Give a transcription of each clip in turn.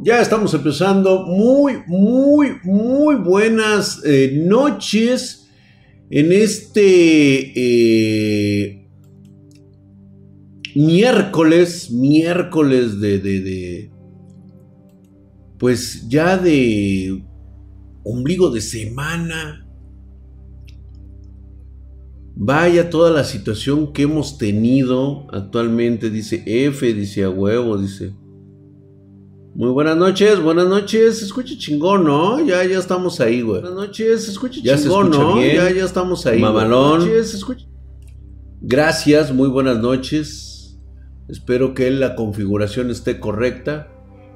Ya estamos empezando. Muy, muy, muy buenas eh, noches en este eh, miércoles, miércoles de, de, de, pues ya de ombligo de semana. Vaya toda la situación que hemos tenido actualmente, dice F, dice a huevo, dice. Muy buenas noches, buenas noches. Se escucha chingón, ¿no? Ya, ya estamos ahí, güey. Buenas noches, se escucha ya chingón, ¿no? Bien. Ya, ya estamos ahí. Mamalón. Noches, se escucha... Gracias, muy buenas noches. Espero que la configuración esté correcta.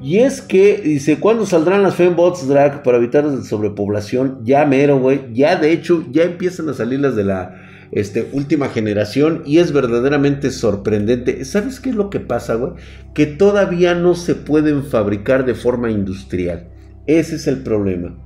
Y es que, dice, ¿cuándo saldrán las fembots drag para evitar la sobrepoblación? Ya mero, güey. Ya, de hecho, ya empiezan a salir las de la este, última generación y es verdaderamente sorprendente. ¿Sabes qué es lo que pasa, güey? Que todavía no se pueden fabricar de forma industrial. Ese es el problema.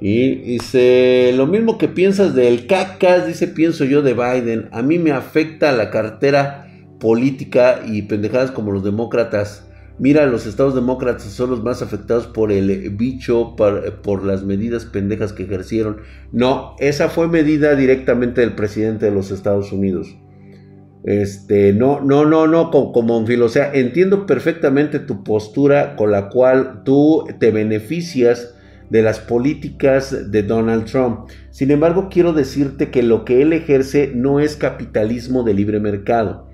Y dice, lo mismo que piensas del cacas, dice, pienso yo de Biden. A mí me afecta la cartera política y pendejadas como los demócratas. Mira, los estados demócratas son los más afectados por el bicho, por, las medidas pendejas que ejercieron. No, esa fue medida directamente del presidente de los Estados Unidos. Este, no, no, no, no, como, como O sea, entiendo perfectamente tu postura con la cual tú te beneficias de las políticas de Donald Trump. Sin embargo, quiero decirte que lo que él ejerce no es capitalismo de libre mercado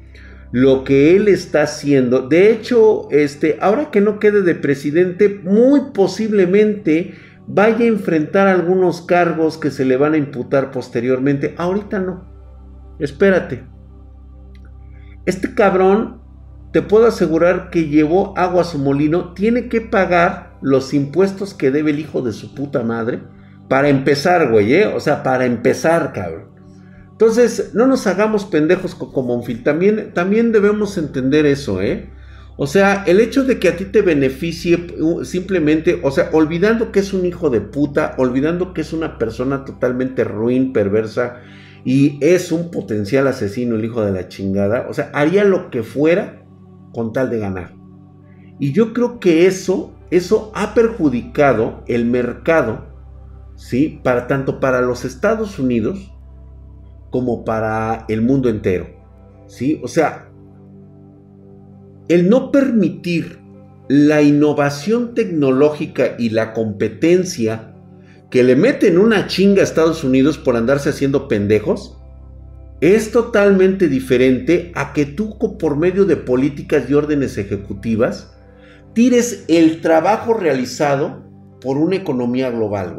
lo que él está haciendo. De hecho, este, ahora que no quede de presidente, muy posiblemente vaya a enfrentar algunos cargos que se le van a imputar posteriormente. Ahorita no. Espérate. Este cabrón, te puedo asegurar que llevó agua a su molino, tiene que pagar los impuestos que debe el hijo de su puta madre. Para empezar, güey, ¿eh? O sea, para empezar, cabrón. Entonces, no nos hagamos pendejos como Monfil. También, también debemos entender eso, ¿eh? O sea, el hecho de que a ti te beneficie simplemente, o sea, olvidando que es un hijo de puta, olvidando que es una persona totalmente ruin, perversa y es un potencial asesino, el hijo de la chingada, o sea, haría lo que fuera con tal de ganar. Y yo creo que eso, eso ha perjudicado el mercado, ¿sí? Para tanto para los Estados Unidos como para el mundo entero. ¿sí? O sea, el no permitir la innovación tecnológica y la competencia que le meten una chinga a Estados Unidos por andarse haciendo pendejos, es totalmente diferente a que tú por medio de políticas y órdenes ejecutivas tires el trabajo realizado por una economía global.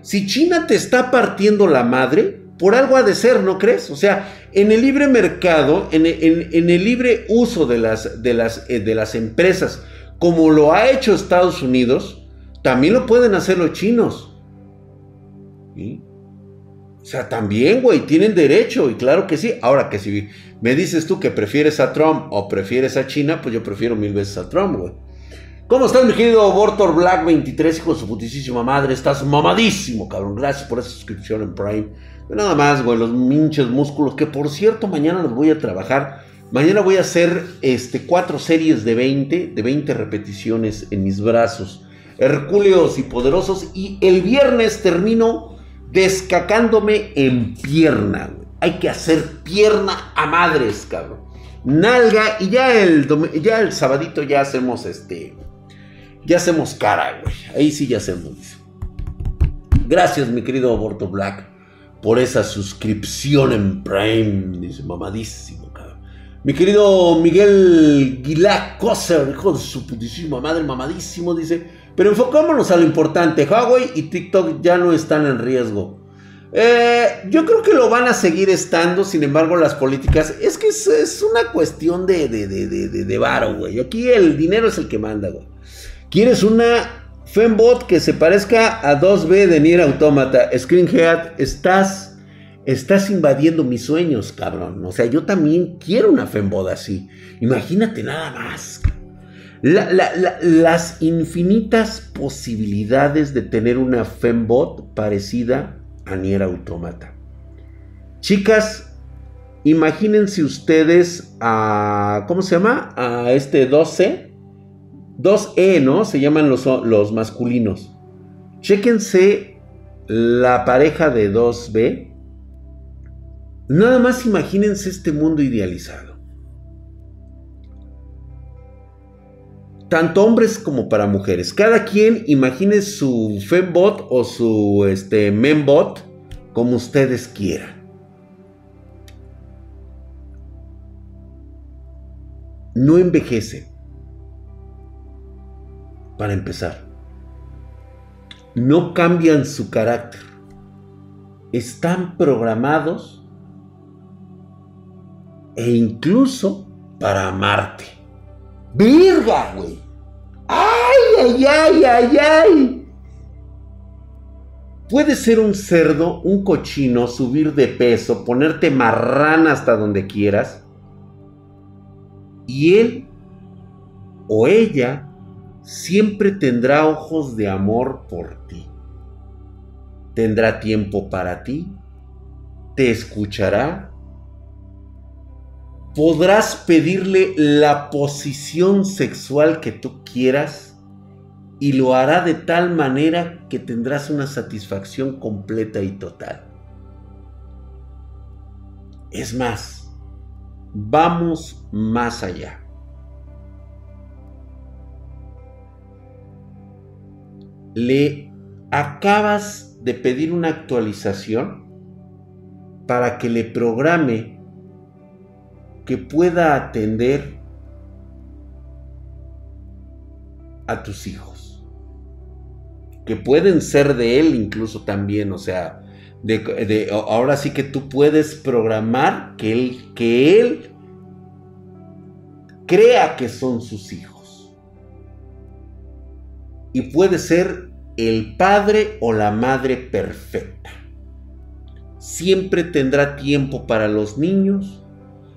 Si China te está partiendo la madre, por algo ha de ser, ¿no crees? O sea, en el libre mercado, en, el libre uso de las, de, las, eh, de las empresas, como lo ha hecho Estados Unidos, también lo pueden hacer los chinos. O sea, también, güey, tienen derecho, y claro que sí. Ahora que si me dices tú que prefieres a Trump o prefieres a China, pues yo prefiero mil veces a Trump, güey. ¿Cómo estás, mi querido Bortor Black 23, hijo de su putísima madre? Estás mamadísimo, cabrón. Gracias por esa suscripción en Prime. Nada más, güey, los minches músculos. Que por cierto, mañana los voy a trabajar. Mañana voy a hacer este, cuatro series de 20, de 20 repeticiones en mis brazos. Hercúleos y poderosos. Y el viernes termino descacándome en pierna, güey. Hay que hacer pierna a madres, cabrón. Nalga. Y ya el, ya el sabadito ya hacemos este. Ya hacemos cara, güey. Ahí sí ya hacemos. Gracias, mi querido Aborto Black por esa suscripción en Prime. Dice, mamadísimo, cabrón. Mi querido Miguel Guilá Coser, hijo de su putísima madre, mamadísimo, dice. Pero enfocémonos a lo importante. Huawei y TikTok ya no están en riesgo. Eh, yo creo que lo van a seguir estando, sin embargo, las políticas. Es que es, una cuestión de, de, de, de, de varo, güey. Aquí el dinero es el que manda, güey. ¿Quieres una Fembot que se parezca a 2B de Nier Automata. Screenhead, estás, estás invadiendo mis sueños, cabrón. O sea, yo también quiero una Fembot así. Imagínate nada más. las infinitas posibilidades de tener una Fembot parecida a Nier Automata. Chicas, imagínense ustedes a. ¿Cómo se llama? A este 12 2E, ¿no? Se llaman los, los masculinos. Chéquense la pareja de 2B. Nada más imagínense este mundo idealizado. Tanto hombres como para mujeres. Cada quien imagine su fembot o su este, membot como ustedes quieran. No envejece. Para empezar. No cambian su carácter. Están programados e incluso para amarte. ¡Virga, güey! ¡Ay, ay, ay, ay, ay! Puede ser un cerdo, un cochino, subir de peso, ponerte marrana hasta donde quieras. Y él o ella siempre tendrá ojos de amor por ti. Tendrá tiempo para ti, te escuchará podrás pedirle la posición sexual que tú quieras y lo hará de tal manera que tendrás una satisfacción completa y total. Es más, vamos más allá. Le acabas de pedir una actualización para que le programe que pueda atender a tus hijos. Que pueden ser de él incluso también, o sea, de, ahora sí que tú puedes programar que él, que él crea que son sus hijos. Y puede ser el padre o la madre perfecta. Siempre tendrá tiempo para los niños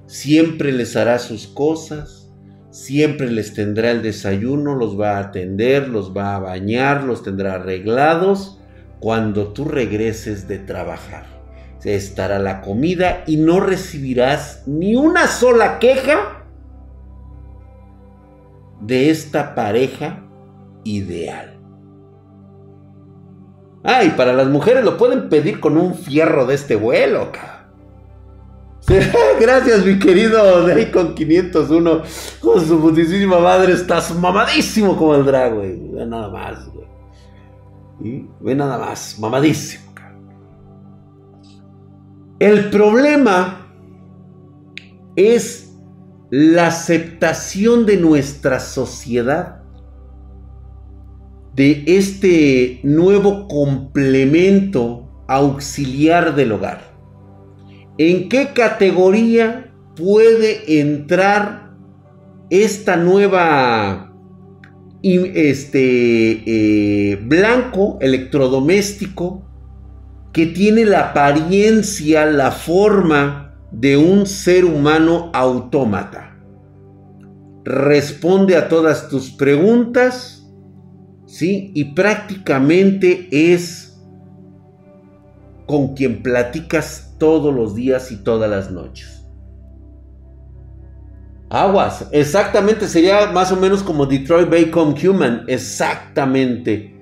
siempre les hará sus cosas, siempre les tendrá el desayuno, los va a atender, los va a bañar, los tendrá arreglados cuando tú regreses de trabajar. Estará la comida y no recibirás ni una sola queja de esta pareja ideal. Ay, para las mujeres lo pueden pedir con un fierro de este vuelo, cabrón. Gracias, mi querido con 501. Con su putísima madre, estás mamadísimo como el drag. Ve nada más. Ve nada más, mamadísimo, El problema es la aceptación de nuestra sociedad de este nuevo complemento auxiliar del hogar. ¿En qué categoría puede entrar esta nueva este eh, blanco electrodoméstico que tiene la apariencia, la forma de un ser humano autómata? Responde a todas tus preguntas, ¿sí? Y prácticamente es con quien platicas todos los días y todas las noches. Aguas, exactamente, sería más o menos como Detroit Become Human, exactamente.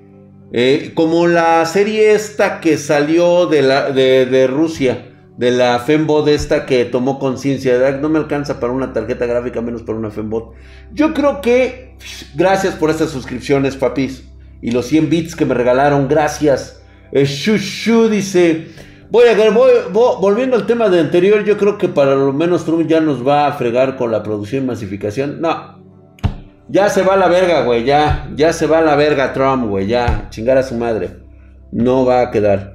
Eh, como la serie esta que salió de, la, de, Rusia, de la Fembot esta que tomó conciencia, no me alcanza para una tarjeta gráfica, menos para una Fembot. Yo creo que, gracias por estas suscripciones, papis, y los 100 bits que me regalaron, gracias. Eh, Shushu dice, Voy a voy, volviendo al tema de anterior, yo creo que para lo menos Trump ya nos va a fregar con la producción y masificación. No. Ya se va a la verga, güey, ya. Ya se va a la verga Trump, güey, ya. Chingar a su madre. No va a quedar.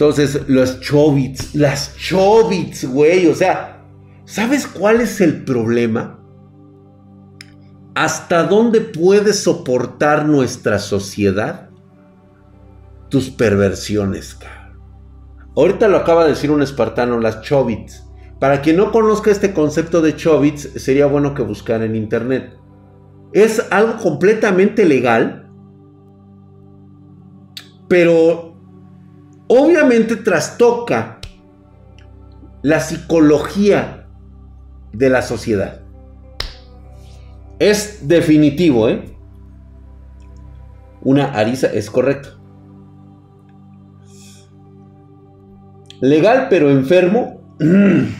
Entonces, los chobits, las chobits, güey, o sea, ¿sabes cuál es el problema? ¿Hasta dónde puede soportar nuestra sociedad tus perversiones, cara? Ahorita lo acaba de decir un espartano, las chobits. Para quien no conozca este concepto de chobits, sería bueno que buscara en internet. Es algo completamente legal, pero obviamente trastoca la psicología de la sociedad. Es definitivo, ¿eh? una Arisa, es correcto. Legal pero enfermo.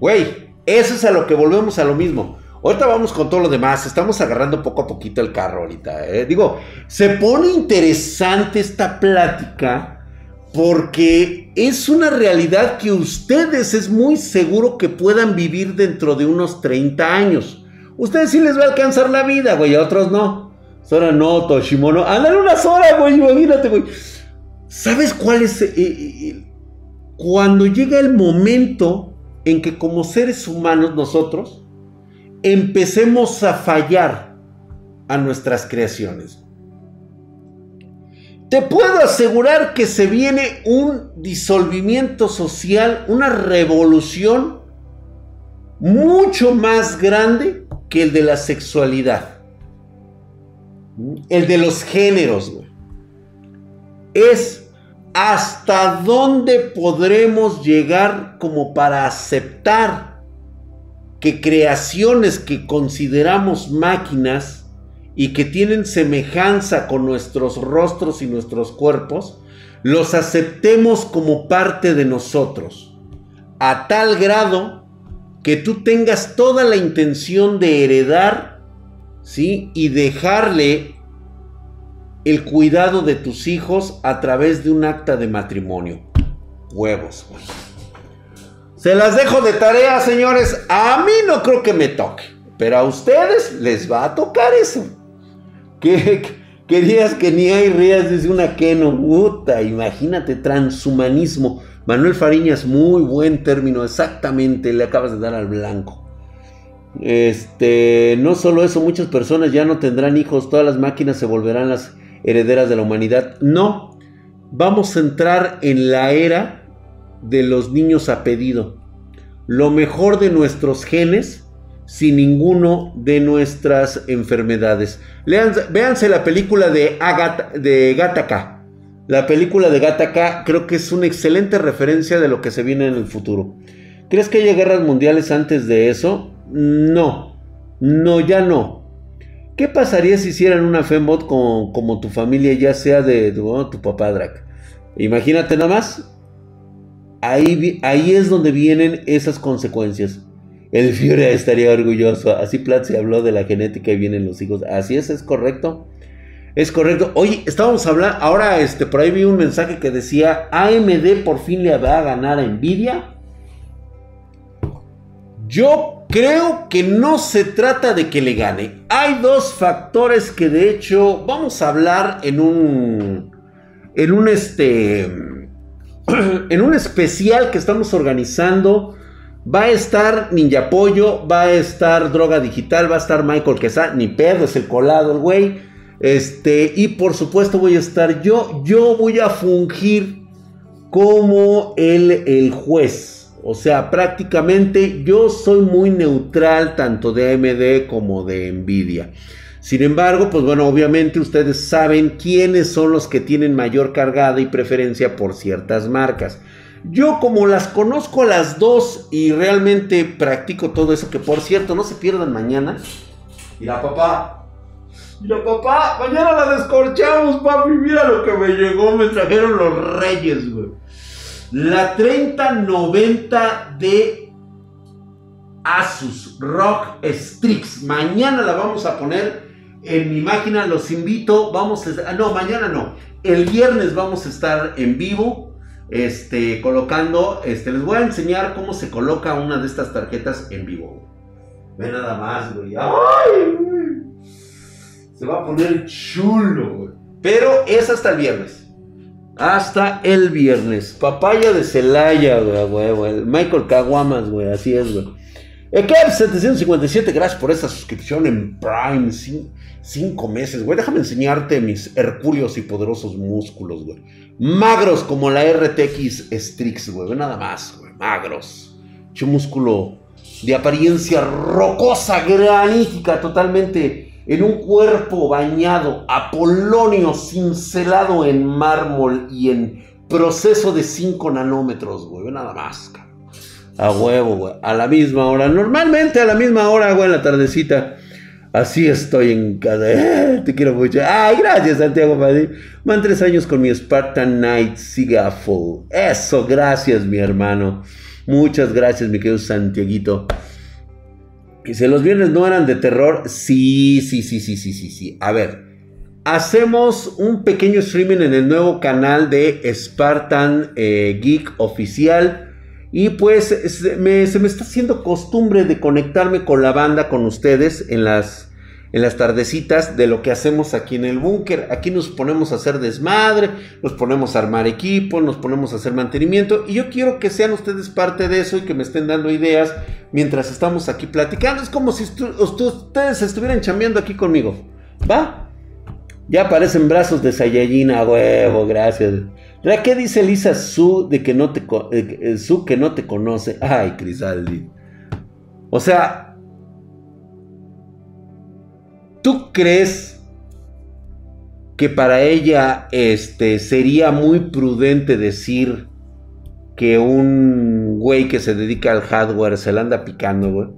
Güey, eso es a lo que volvemos a lo mismo. Ahorita vamos con todo lo demás. Estamos agarrando poco a poquito el carro ahorita. ¿eh? Digo, se pone interesante esta plática porque es una realidad que ustedes es muy seguro que puedan vivir dentro de unos 30 años. Ustedes sí les va a alcanzar la vida, güey, a otros no. Sora no, Toshimono. Ándale unas horas, güey, imagínate, güey. ¿Sabes cuál es? Eh, eh, cuando llega el momento en que como seres humanos nosotros empecemos a fallar a nuestras creaciones. Te puedo asegurar que se viene un disolvimiento social, una revolución mucho más grande que el de la sexualidad. El de los géneros, Es hasta dónde podremos llegar como para aceptar que creaciones que consideramos máquinas y que tienen semejanza con nuestros rostros y nuestros cuerpos, los aceptemos como parte de nosotros, a tal grado que tú tengas toda la intención de heredar, ¿sí? Y dejarle el cuidado de tus hijos a través de un acta de matrimonio. Huevos, Se las dejo de tarea, señores. A mí no creo que me toque. Pero a ustedes les va a tocar eso. ¿Qué querías que ni hay rías desde una queno? Puta, imagínate, transhumanismo. Manuel Fariñas, muy buen término, exactamente, le acabas de dar al blanco. Este, no solo eso, muchas personas ya no tendrán hijos, todas las máquinas se volverán las herederas de la humanidad. No, vamos a entrar en la era de los niños a pedido. Lo mejor de nuestros genes sin ninguno de nuestras enfermedades. véanse la película de, Agatha, de Gattaca. La película de Gattaca creo que es una excelente referencia de lo que se viene en el futuro. ¿Crees que haya guerras mundiales antes de eso? No, no, ya no. ¿Qué pasaría si hicieran una Fembot como, como tu familia, ya sea de tu papá Drac? Imagínate nada más. Ahí, ahí es donde vienen esas consecuencias. El Fiore estaría orgulloso. Así Platt se habló de la genética y vienen los hijos. Así es, es correcto. Es correcto. Oye, estábamos hablando. Ahora, este, por ahí vi un mensaje que decía: AMD por fin le va a ganar a Nvidia. Yo creo que no se trata de que le gane. Hay dos factores que de hecho vamos a hablar en un en un este en un especial que estamos organizando. Va a estar Ninja Pollo, va a estar Droga Digital, va a estar Michael Quesada, ni pedo, es el colado el güey. Este, y por supuesto voy a estar yo, yo voy a fungir como el, el juez. O sea, prácticamente yo soy muy neutral tanto de AMD como de Nvidia. Sin embargo, pues bueno, obviamente ustedes saben quiénes son los que tienen mayor cargada y preferencia por ciertas marcas. Yo como las conozco a las dos y realmente practico todo eso, que por cierto, no se pierdan mañana. Mira papá, mira papá, mañana la descorchamos, papi, mira lo que me llegó, me trajeron los reyes, güey. La 3090 de Asus Rock Strix. Mañana la vamos a poner en mi máquina. Los invito. Vamos a. No, mañana no. El viernes vamos a estar en vivo. Este, colocando. Este, les voy a enseñar cómo se coloca una de estas tarjetas en vivo. Ve nada más, güey. ¡Ay, Se va a poner chulo, güey. Pero es hasta el viernes. Hasta el viernes. Papaya de Celaya, güey, Michael Caguamas, güey. Así es, güey. Ekev 757, gracias por esta suscripción en Prime. cinco meses, güey. Déjame enseñarte mis hercúleos y poderosos músculos, güey. Magros como la RTX Strix, güey. Nada más, güey. Magros. Un músculo de apariencia rocosa, granítica, totalmente en un cuerpo bañado, apolonio cincelado en mármol y en proceso de 5 nanómetros, güey, nada más, A huevo, güey. A la misma hora. Normalmente a la misma hora, güey, en la tardecita. Así estoy en casa. Te quiero mucho. Ay, gracias, Santiago Madrid. Van tres años con mi Spartan Knight Siga Full. Eso, gracias, mi hermano. Muchas gracias, mi querido Santiaguito. Dice, ¿los viernes no eran de terror? Sí, sí, sí, sí, sí, sí, sí. A ver, hacemos un pequeño streaming en el nuevo canal de Spartan eh, Geek Oficial. Y pues se me, está haciendo costumbre de conectarme con la banda, con ustedes en las, en las tardecitas de lo que hacemos aquí en el búnker. Aquí nos ponemos a hacer desmadre, nos ponemos a armar equipo, nos ponemos a hacer mantenimiento. Y yo quiero que sean ustedes parte de eso y que me estén dando ideas mientras estamos aquí platicando. Es como si ustedes estuvieran chambeando aquí conmigo. ¿Va? Ya aparecen brazos de Saiyajin a huevo, gracias. ¿Qué dice Lisa Su de que no te eh, Su que no te conoce? Ay, Crisaldi. O sea, ¿tú crees que para ella este sería muy prudente decir que un güey que se dedica al hardware se la anda picando, güey?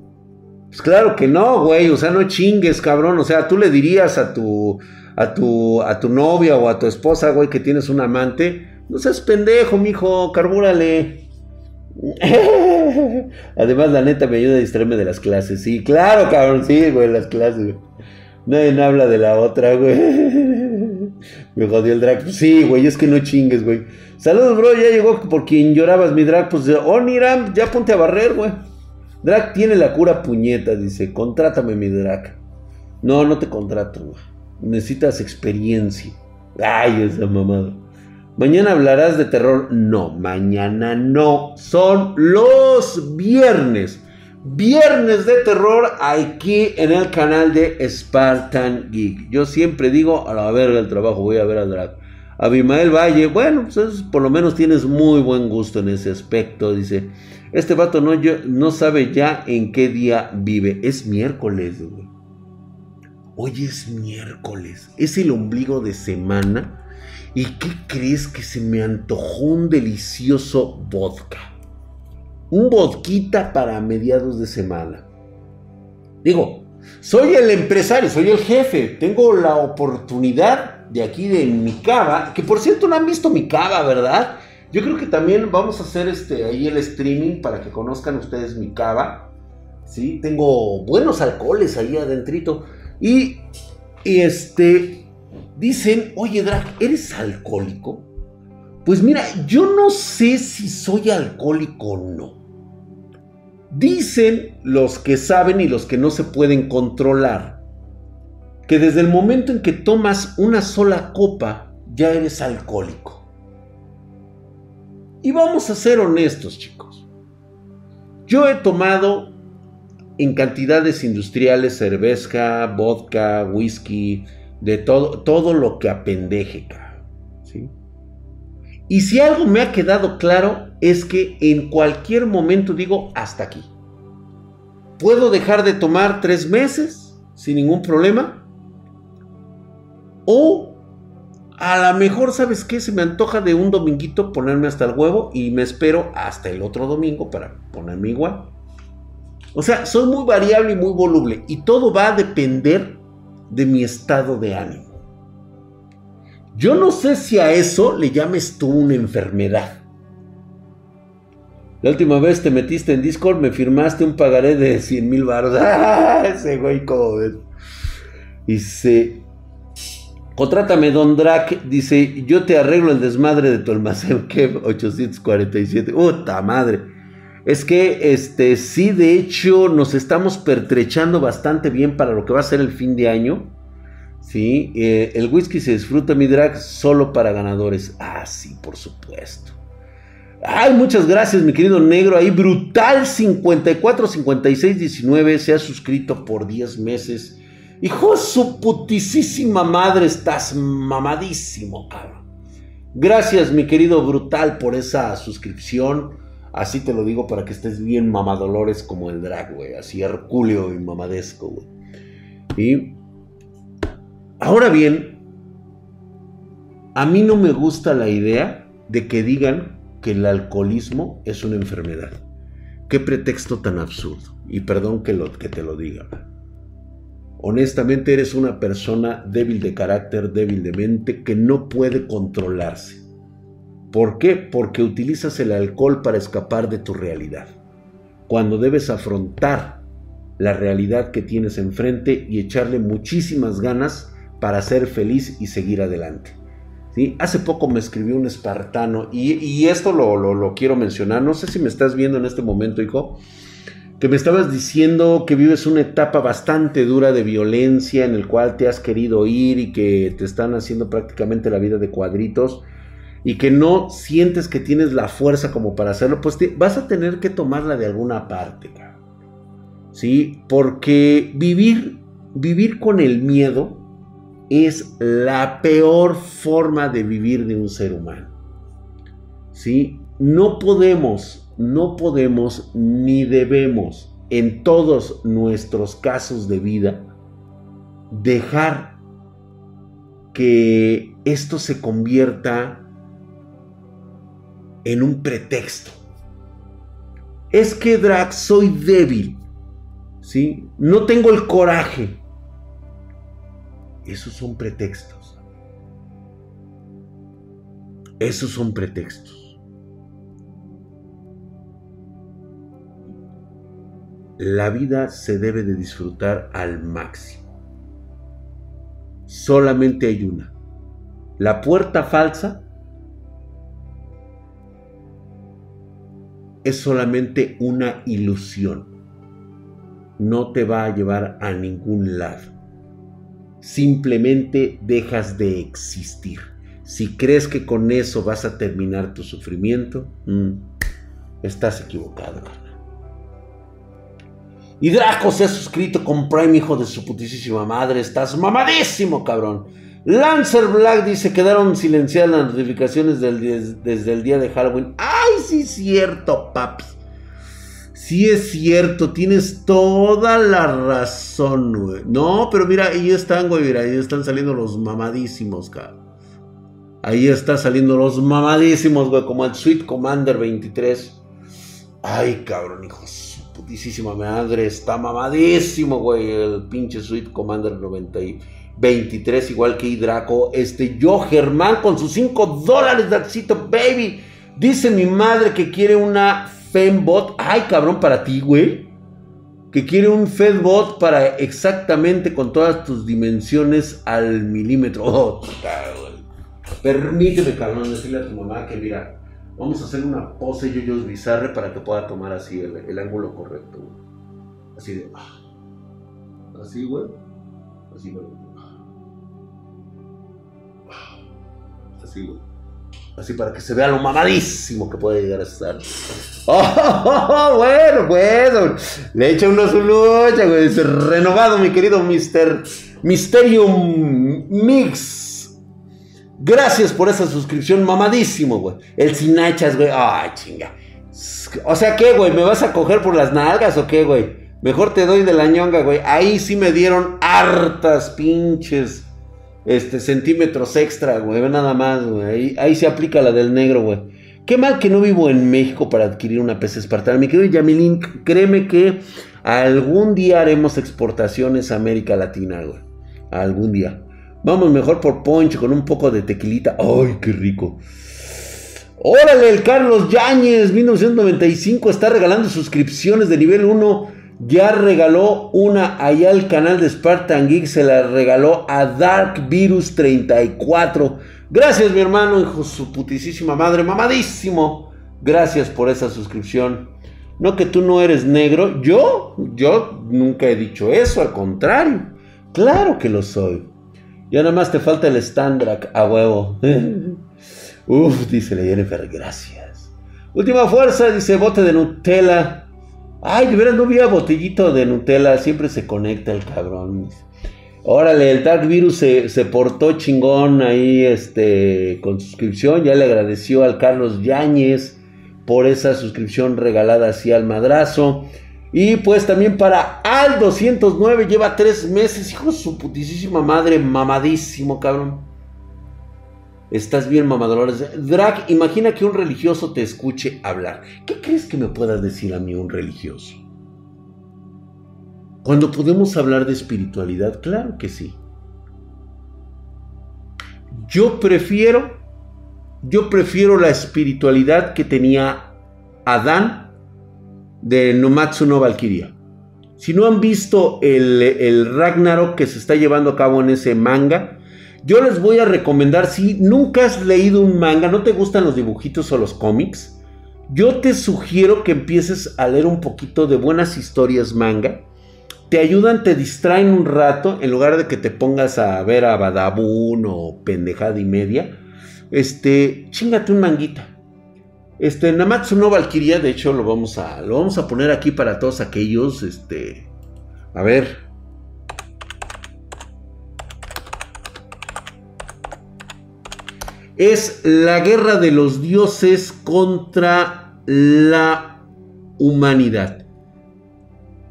Pues claro que no, güey, o sea, no chingues, cabrón, o sea, tú le dirías a tu a tu a tu novia o a tu esposa, güey, que tienes un amante, no seas pendejo, mijo, carbúrale. Además, la neta me ayuda a distraerme de las clases. Sí, claro, cabrón, sí, güey, las clases, Nadie habla de la otra, güey. Me jodió el drag. Sí, güey, es que no chingues, güey. Saludos, bro. Ya llegó por quien llorabas mi drag. Pues, oh, Niram, ya ponte a barrer, güey. Drag tiene la cura puñeta, dice. Contrátame, mi drag. No, no te contrato, güey. Necesitas experiencia. Ay, esa mamada. Mañana hablarás de terror. No, mañana no. Son los viernes. Viernes de terror aquí en el canal de Spartan Geek. Yo siempre digo, a la verga el trabajo, voy a ver a Drag. Abimael Valle, bueno, pues por lo menos tienes muy buen gusto en ese aspecto. Dice, este vato no, no sabe ya en qué día vive. Es miércoles, Hoy es miércoles. Es el ombligo de semana ¿Y qué crees que se me antojó un delicioso vodka? Un vodquita para mediados de semana. Digo, soy el empresario, soy el jefe, tengo la oportunidad de aquí de mi cava, que por cierto no han visto mi cava, ¿verdad? Yo creo que también vamos a hacer este ahí el streaming para que conozcan ustedes mi cava. Sí, tengo buenos alcoholes ahí adentrito y y este Dicen, oye Drag, ¿eres alcohólico? Pues mira, yo no sé si soy alcohólico o no. Dicen los que saben y los que no se pueden controlar que desde el momento en que tomas una sola copa ya eres alcohólico. Y vamos a ser honestos chicos. Yo he tomado en cantidades industriales cerveza, vodka, whisky, de todo, todo lo que apendeje, ¿sí? Y si algo me ha quedado claro es que en cualquier momento digo hasta aquí. Puedo dejar de tomar tres meses sin ningún problema. O a lo mejor, ¿sabes qué? Se me antoja de un dominguito ponerme hasta el huevo y me espero hasta el otro domingo para ponerme igual. O sea, soy muy variable y muy voluble y todo va a depender de mi estado de ánimo. Yo no sé si a eso le llames tú una enfermedad. La última vez te metiste en Discord, me firmaste un pagaré de 100 mil baros. ¡Ah! Ese güey, ¿cómo ves? Dice, contrátame, Don Drac. Dice, yo te arreglo el desmadre de tu almacén, que 847. ¡Puta madre! Es que, este, sí, de hecho, nos estamos pertrechando bastante bien para lo que va a ser el fin de año. Sí, eh, el whisky se disfruta, mi drag, solo para ganadores. Ah, sí, por supuesto. Ay, muchas gracias, mi querido negro. Ahí, brutal 54 56 19 se ha suscrito por 10 meses. Hijo su putisísima madre, estás mamadísimo, cabrón. Gracias, mi querido brutal, por esa suscripción. Así te lo digo para que estés bien mamadolores como el drag, güey. Así hercúleo y mamadesco, güey. Y. Ahora bien, a mí no me gusta la idea de que digan que el alcoholismo es una enfermedad. Qué pretexto tan absurdo. Y perdón que, lo, que te lo diga. honestamente eres una persona débil de carácter, débil de mente, que no puede controlarse. ¿Por qué? Porque utilizas el alcohol para escapar de tu realidad. Cuando debes afrontar la realidad que tienes enfrente y echarle muchísimas ganas para ser feliz y seguir adelante. ¿Sí? Hace poco me escribió un espartano y, esto lo, lo, quiero mencionar. No sé si me estás viendo en este momento, hijo que me estabas diciendo que vives una etapa bastante dura de violencia en el cual te has querido ir y que te están haciendo prácticamente la vida de cuadritos y que no sientes que tienes la fuerza como para hacerlo, pues vas a tener que tomarla de alguna parte, ¿sí? Porque vivir, vivir con el miedo es la peor forma de vivir de un ser humano, ¿sí? No podemos no podemos ni debemos en todos nuestros casos de vida dejar que esto se convierta en un pretexto. Es que Drax soy débil, ¿sí? No tengo el coraje. Esos son pretextos. Esos son pretextos. la vida se debe de disfrutar al máximo. Solamente hay una. La puerta falsa es solamente una ilusión. No te va a llevar a ningún lado. Simplemente dejas de existir. Si crees que con eso vas a terminar tu sufrimiento, mm, estás equivocado. Y Draco se ha suscrito con Prime, hijo de su putísima madre. Estás mamadísimo, cabrón. Lancer Black dice, quedaron silenciadas las notificaciones desde el día de Halloween. Ay, sí es cierto, papi. Sí es cierto, tienes toda la razón, güey. No, pero mira, ahí están, güey, mira, ahí están saliendo los mamadísimos, cabrón. Ahí está saliendo los mamadísimos, güey, como el Sweet Commander 23. Ay, cabrón, hijos putísima madre, está mamadísimo, güey, el pinche Sweet Commander 90 y 23, igual que Hidraco. Este, yo, Germán, con sus 5 dólares, Daxito, baby. Dice mi madre que quiere una Fembot. Ay, cabrón, para ti, güey. Que quiere un Fedbot para exactamente con todas tus dimensiones al milímetro. Oh, Permíteme, cabrón, decirle a tu mamá que mira, Vamos a hacer una pose yoyos bizarre para que pueda tomar así el, ángulo correcto, Así de. Ah. Así, güey. Así, güey. Así, güey. Así para que se vea lo mamadísimo que puede llegar a estar. Oh, bueno, bueno. Le echa una su lucha, güey. Renovado, mi querido Mister Mysterium Mix. Gracias por esa suscripción, mamadísimo, güey. El sinachas, güey. Ay, chinga. O sea, ¿qué, güey? ¿Me vas a coger por las nalgas o qué, güey? Mejor te doy de la ñonga, güey. Ahí sí me dieron hartas pinches este, centímetros extra, güey. Nada más, güey. Ahí, se aplica la del negro, güey. Qué mal que no vivo en México para adquirir una PC espartana. Mi querido Yamilín, créeme que algún día haremos exportaciones a América Latina, güey. Algún día. Vamos mejor por poncho con un poco de tequilita. ¡Ay, qué rico! Órale, el Carlos Yáñez, 1995, está regalando suscripciones de nivel 1. Ya regaló una allá al canal de Spartan Geek. Se la regaló a Dark Virus 34. Gracias, mi hermano, hijo su putísima madre, mamadísimo. Gracias por esa suscripción. No que tú no eres negro. Yo, yo nunca he dicho eso, al contrario. Claro que lo soy. Ya nada más te falta el Standrak a huevo. Uf, dice la Jennifer, gracias. Última fuerza, dice bote de Nutella. Ay, de veras no había botellito de Nutella, siempre se conecta el cabrón. Órale, el Dark Virus se, se, portó chingón ahí este, con suscripción. Ya le agradeció al Carlos Yáñez por esa suscripción regalada así al madrazo. Y pues también para Al 209 lleva tres meses. Hijo de su putísima madre, mamadísimo, cabrón. Estás bien, mamadolores. Drag, imagina que un religioso te escuche hablar. ¿Qué crees que me puedas decir a mí un religioso? Cuando podemos hablar de espiritualidad, claro que sí. Yo prefiero, yo prefiero la espiritualidad que tenía Adán de Nomatsu no Valkyria. Si no han visto el, el Ragnarok que se está llevando a cabo en ese manga, yo les voy a recomendar, si nunca has leído un manga, no te gustan los dibujitos o los cómics, yo te sugiero que empieces a leer un poquito de buenas historias manga. Te ayudan, te distraen un rato, en lugar de que te pongas a ver a Badabun o pendejada y media. Este, chingate un manguita. Este, Namatsu no Valkyria, de hecho, lo vamos a, lo vamos a poner aquí para todos aquellos, este, a ver, es la guerra de los dioses contra la humanidad.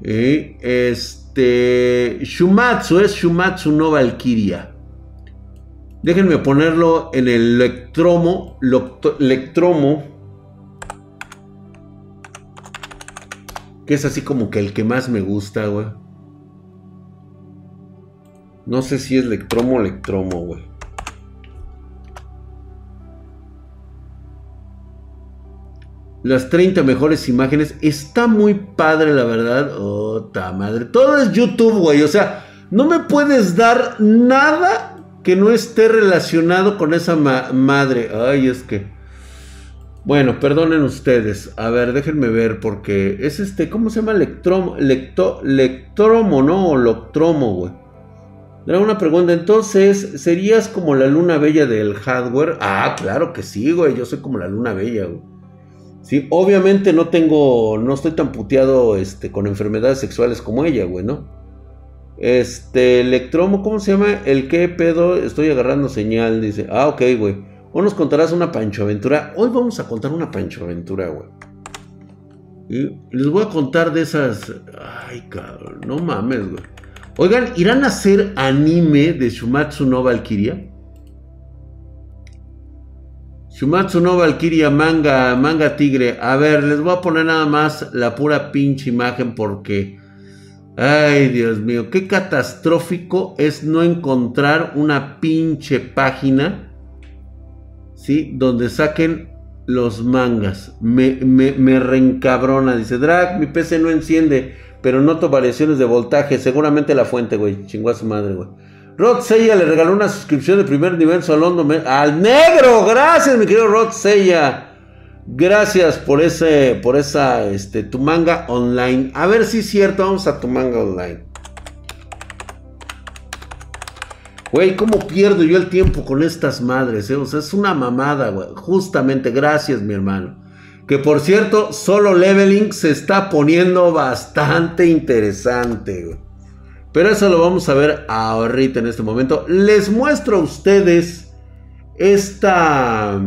Eh, este Shumatsu es Shumatsu no Valkyria. Déjenme ponerlo en el electromo, electromo, que es así como que el que más me gusta, güey. No sé si es electromo o electromo, güey. Las 30 mejores imágenes. Está muy padre, la verdad. Oh, madre. Todo es YouTube, güey. O sea, no me puedes dar nada que no esté relacionado con esa madre. Ay, es que. Bueno, perdonen ustedes. A ver, déjenme ver, porque es este, ¿cómo se llama? Lectromo, lecto, lectromo, ¿no? O loctromo, güey. Era una pregunta, entonces, ¿serías como la luna bella del hardware? Ah, claro que sí, güey. Yo soy como la luna bella, güey. Sí, obviamente no tengo, no estoy tan puteado este, con enfermedades sexuales como ella, güey, ¿no? Este, Electromo, ¿cómo se llama? El qué pedo, estoy agarrando señal, dice. Ah, ok, güey. Hoy nos contarás una Pancho Aventura. Hoy vamos a contar una Pancho Aventura, güey. Y les voy a contar de esas. Ay, cabrón, no mames, güey. Oigan, ¿irán a hacer anime de Shumatsu no Valkyria? Shumatsu no Valkyria manga, manga tigre. A ver, les voy a poner nada más la pura pinche imagen porque... Ay, Dios mío, qué catastrófico es no encontrar una pinche página, ¿sí? Donde saquen los mangas. Me, me, me reencabrona. Dice, Drag, mi PC no enciende, pero noto variaciones de voltaje. Seguramente la fuente, güey. Chingó su madre, güey. Rod Seiya le regaló una suscripción de primer nivel solo al negro. Gracias, mi querido Rod Seiya. Gracias por ese, por esa, este, tu manga online. A ver si es cierto, vamos a tu manga online. Güey, ¿cómo pierdo yo el tiempo con estas madres? Eh? Es una mamada, güey. Justamente, gracias, mi hermano. Que por cierto, solo leveling se está poniendo bastante interesante, güey. Pero eso lo vamos a ver ahorita en este momento. Les muestro a ustedes esta,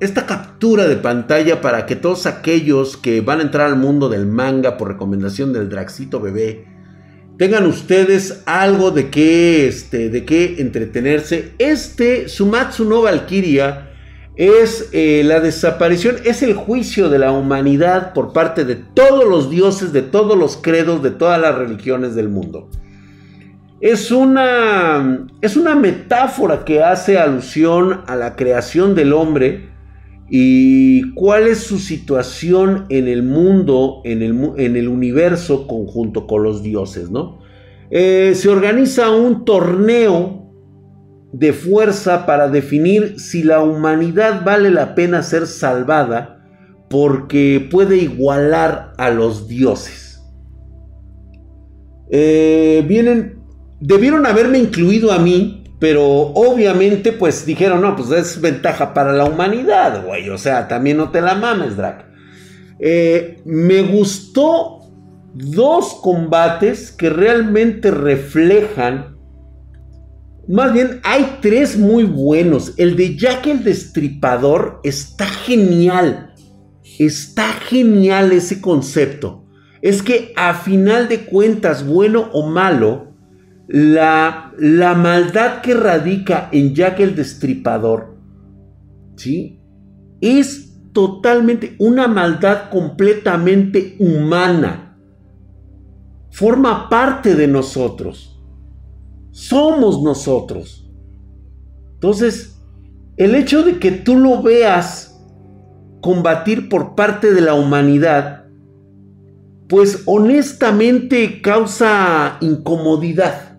esta captura de pantalla para que todos aquellos que van a entrar al mundo del manga por recomendación del Draxito Bebé tengan ustedes algo de qué, este, de entretenerse. Este Sumatsu no Valkyria es eh, la desaparición, es el juicio de la humanidad por parte de todos los dioses, de todos los credos, de todas las religiones del mundo. Es una, es una metáfora que hace alusión a la creación del hombre y cuál es su situación en el mundo, en el, en el universo conjunto con los dioses, ¿no? Eh, se organiza un torneo de fuerza para definir si la humanidad vale la pena ser salvada porque puede igualar a los dioses. Eh, vienen, debieron haberme incluido a mí, pero obviamente pues dijeron, no, pues es ventaja para la humanidad, güey, o sea, también no te la mames, Drac. Eh, me gustó dos combates que realmente reflejan más bien, hay tres muy buenos. El de Jack el Destripador está genial. Está genial ese concepto. Es que a final de cuentas, bueno o malo, la, la maldad que radica en Jack el Destripador, ¿sí? Es totalmente una maldad completamente humana. forma parte de nosotros. Somos nosotros. Entonces, el hecho de que tú lo veas combatir por parte de la humanidad, pues honestamente causa incomodidad.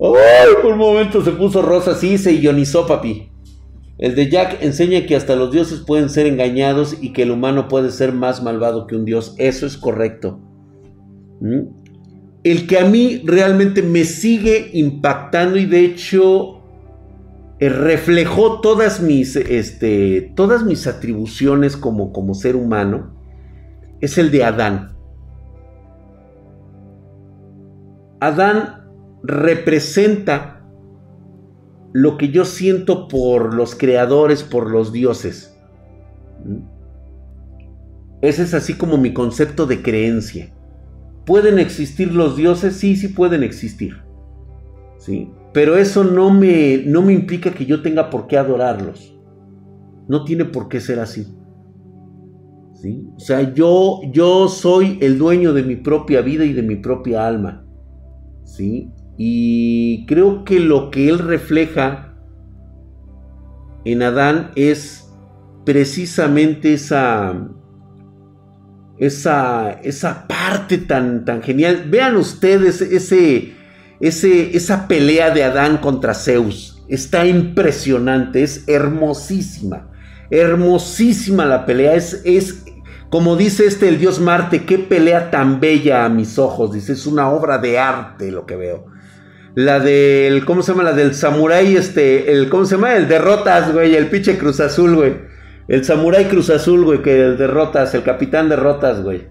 ¡Ay! Por un momento se puso rosa, sí, se ionizó, papi. El de Jack enseña que hasta los dioses pueden ser engañados y que el humano puede ser más malvado que un dios. Eso es correcto. ¿Mm? El que a mí realmente me sigue impactando y de hecho eh, reflejó todas mis, este, todas mis atribuciones como, como ser humano es el de Adán. Adán representa lo que yo siento por los creadores, por los dioses. ¿Mm? Ese es así como mi concepto de creencia. ¿Pueden existir los dioses? Sí, sí pueden existir. ¿Sí? Pero eso no me, no me implica que yo tenga por qué adorarlos. No tiene por qué ser así. ¿Sí? O sea, yo, yo soy el dueño de mi propia vida y de mi propia alma. ¿Sí? Y creo que lo que él refleja en Adán es precisamente esa, esa, esa parte tan, tan genial. Vean ustedes ese, ese, esa pelea de Adán contra Zeus. Está impresionante, es hermosísima. Hermosísima la pelea. Es, es como dice este el dios Marte, qué pelea tan bella a mis ojos. Dice, es una obra de arte lo que veo. La del, ¿cómo se llama? La del samurái, este, el, ¿cómo se llama? El derrotas, güey, el pinche Cruz Azul, güey. El samurái Cruz Azul, güey, que derrotas, el capitán derrotas, güey.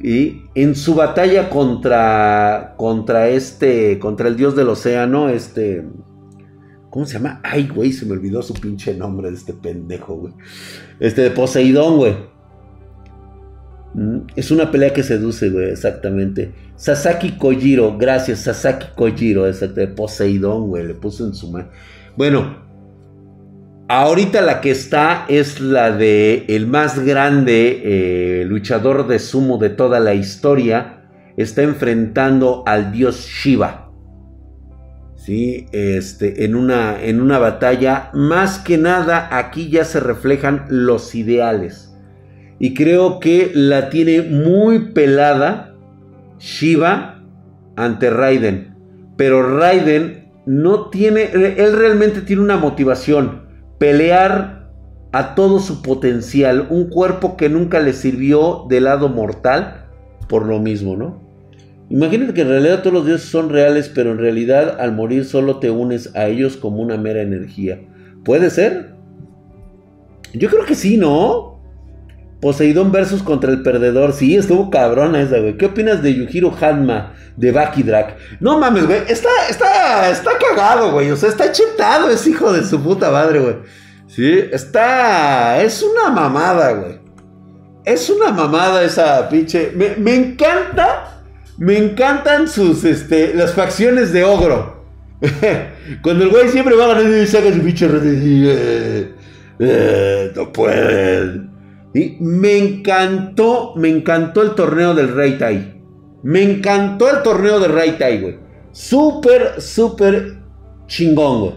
Y en su batalla contra, contra este, contra el dios del océano, este, ¿cómo se llama? Ay, güey, se me olvidó su pinche nombre de este pendejo, güey. Este, de Poseidón, güey. Mm, es una pelea que seduce, güey, exactamente. Sasaki Kojiro, gracias, Sasaki Kojiro, exacto, de Poseidón, güey, le puso en su mano. Bueno, ahorita la que está es la de el más grande eh, luchador de sumo de toda la historia. Está enfrentando al dios Shiva. Sí, este, en una, en una batalla, más que nada, aquí ya se reflejan los ideales y creo que la tiene muy pelada Shiva ante Raiden. Pero Raiden no tiene, él realmente tiene una motivación, pelear a todo su potencial, un cuerpo que nunca le sirvió de lado mortal por lo mismo, ¿no? Imagínate que en realidad todos los dioses son reales, pero en realidad al morir solo te unes a ellos como una mera energía. ¿Puede ser? Yo creo que sí, ¿no? Poseidón versus contra el perdedor. Sí, estuvo cabrona esa, güey. ¿Qué opinas de Yujiro Hanma de Bakidrak? No mames, güey. Está, está, está cagado, güey. O sea, está chetado ese hijo de su puta madre, güey. Sí, está. Es una mamada, güey. Es una mamada esa pinche. Me, encanta. Me encantan sus, este, las facciones de ogro. Cuando el güey siempre va a ganar y saca su pinche eh, eh, no pueden. Me encantó, me encantó el torneo del Rey Tai. Me encantó el torneo del Rey Tai, güey. Súper, súper chingón, güey.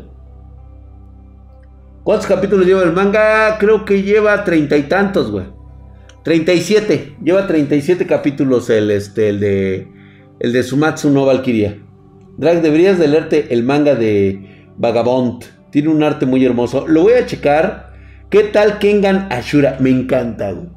¿Cuántos capítulos lleva el manga? Creo que lleva treinta y tantos, güey. 37. Lleva 37 capítulos el, este, el de, el de Sumatsu no Valkyria. Drag, deberías de leerte el manga de Vagabond. Tiene un arte muy hermoso. Lo voy a checar. ¿Qué tal Kengan Ashura? Me encanta, güey.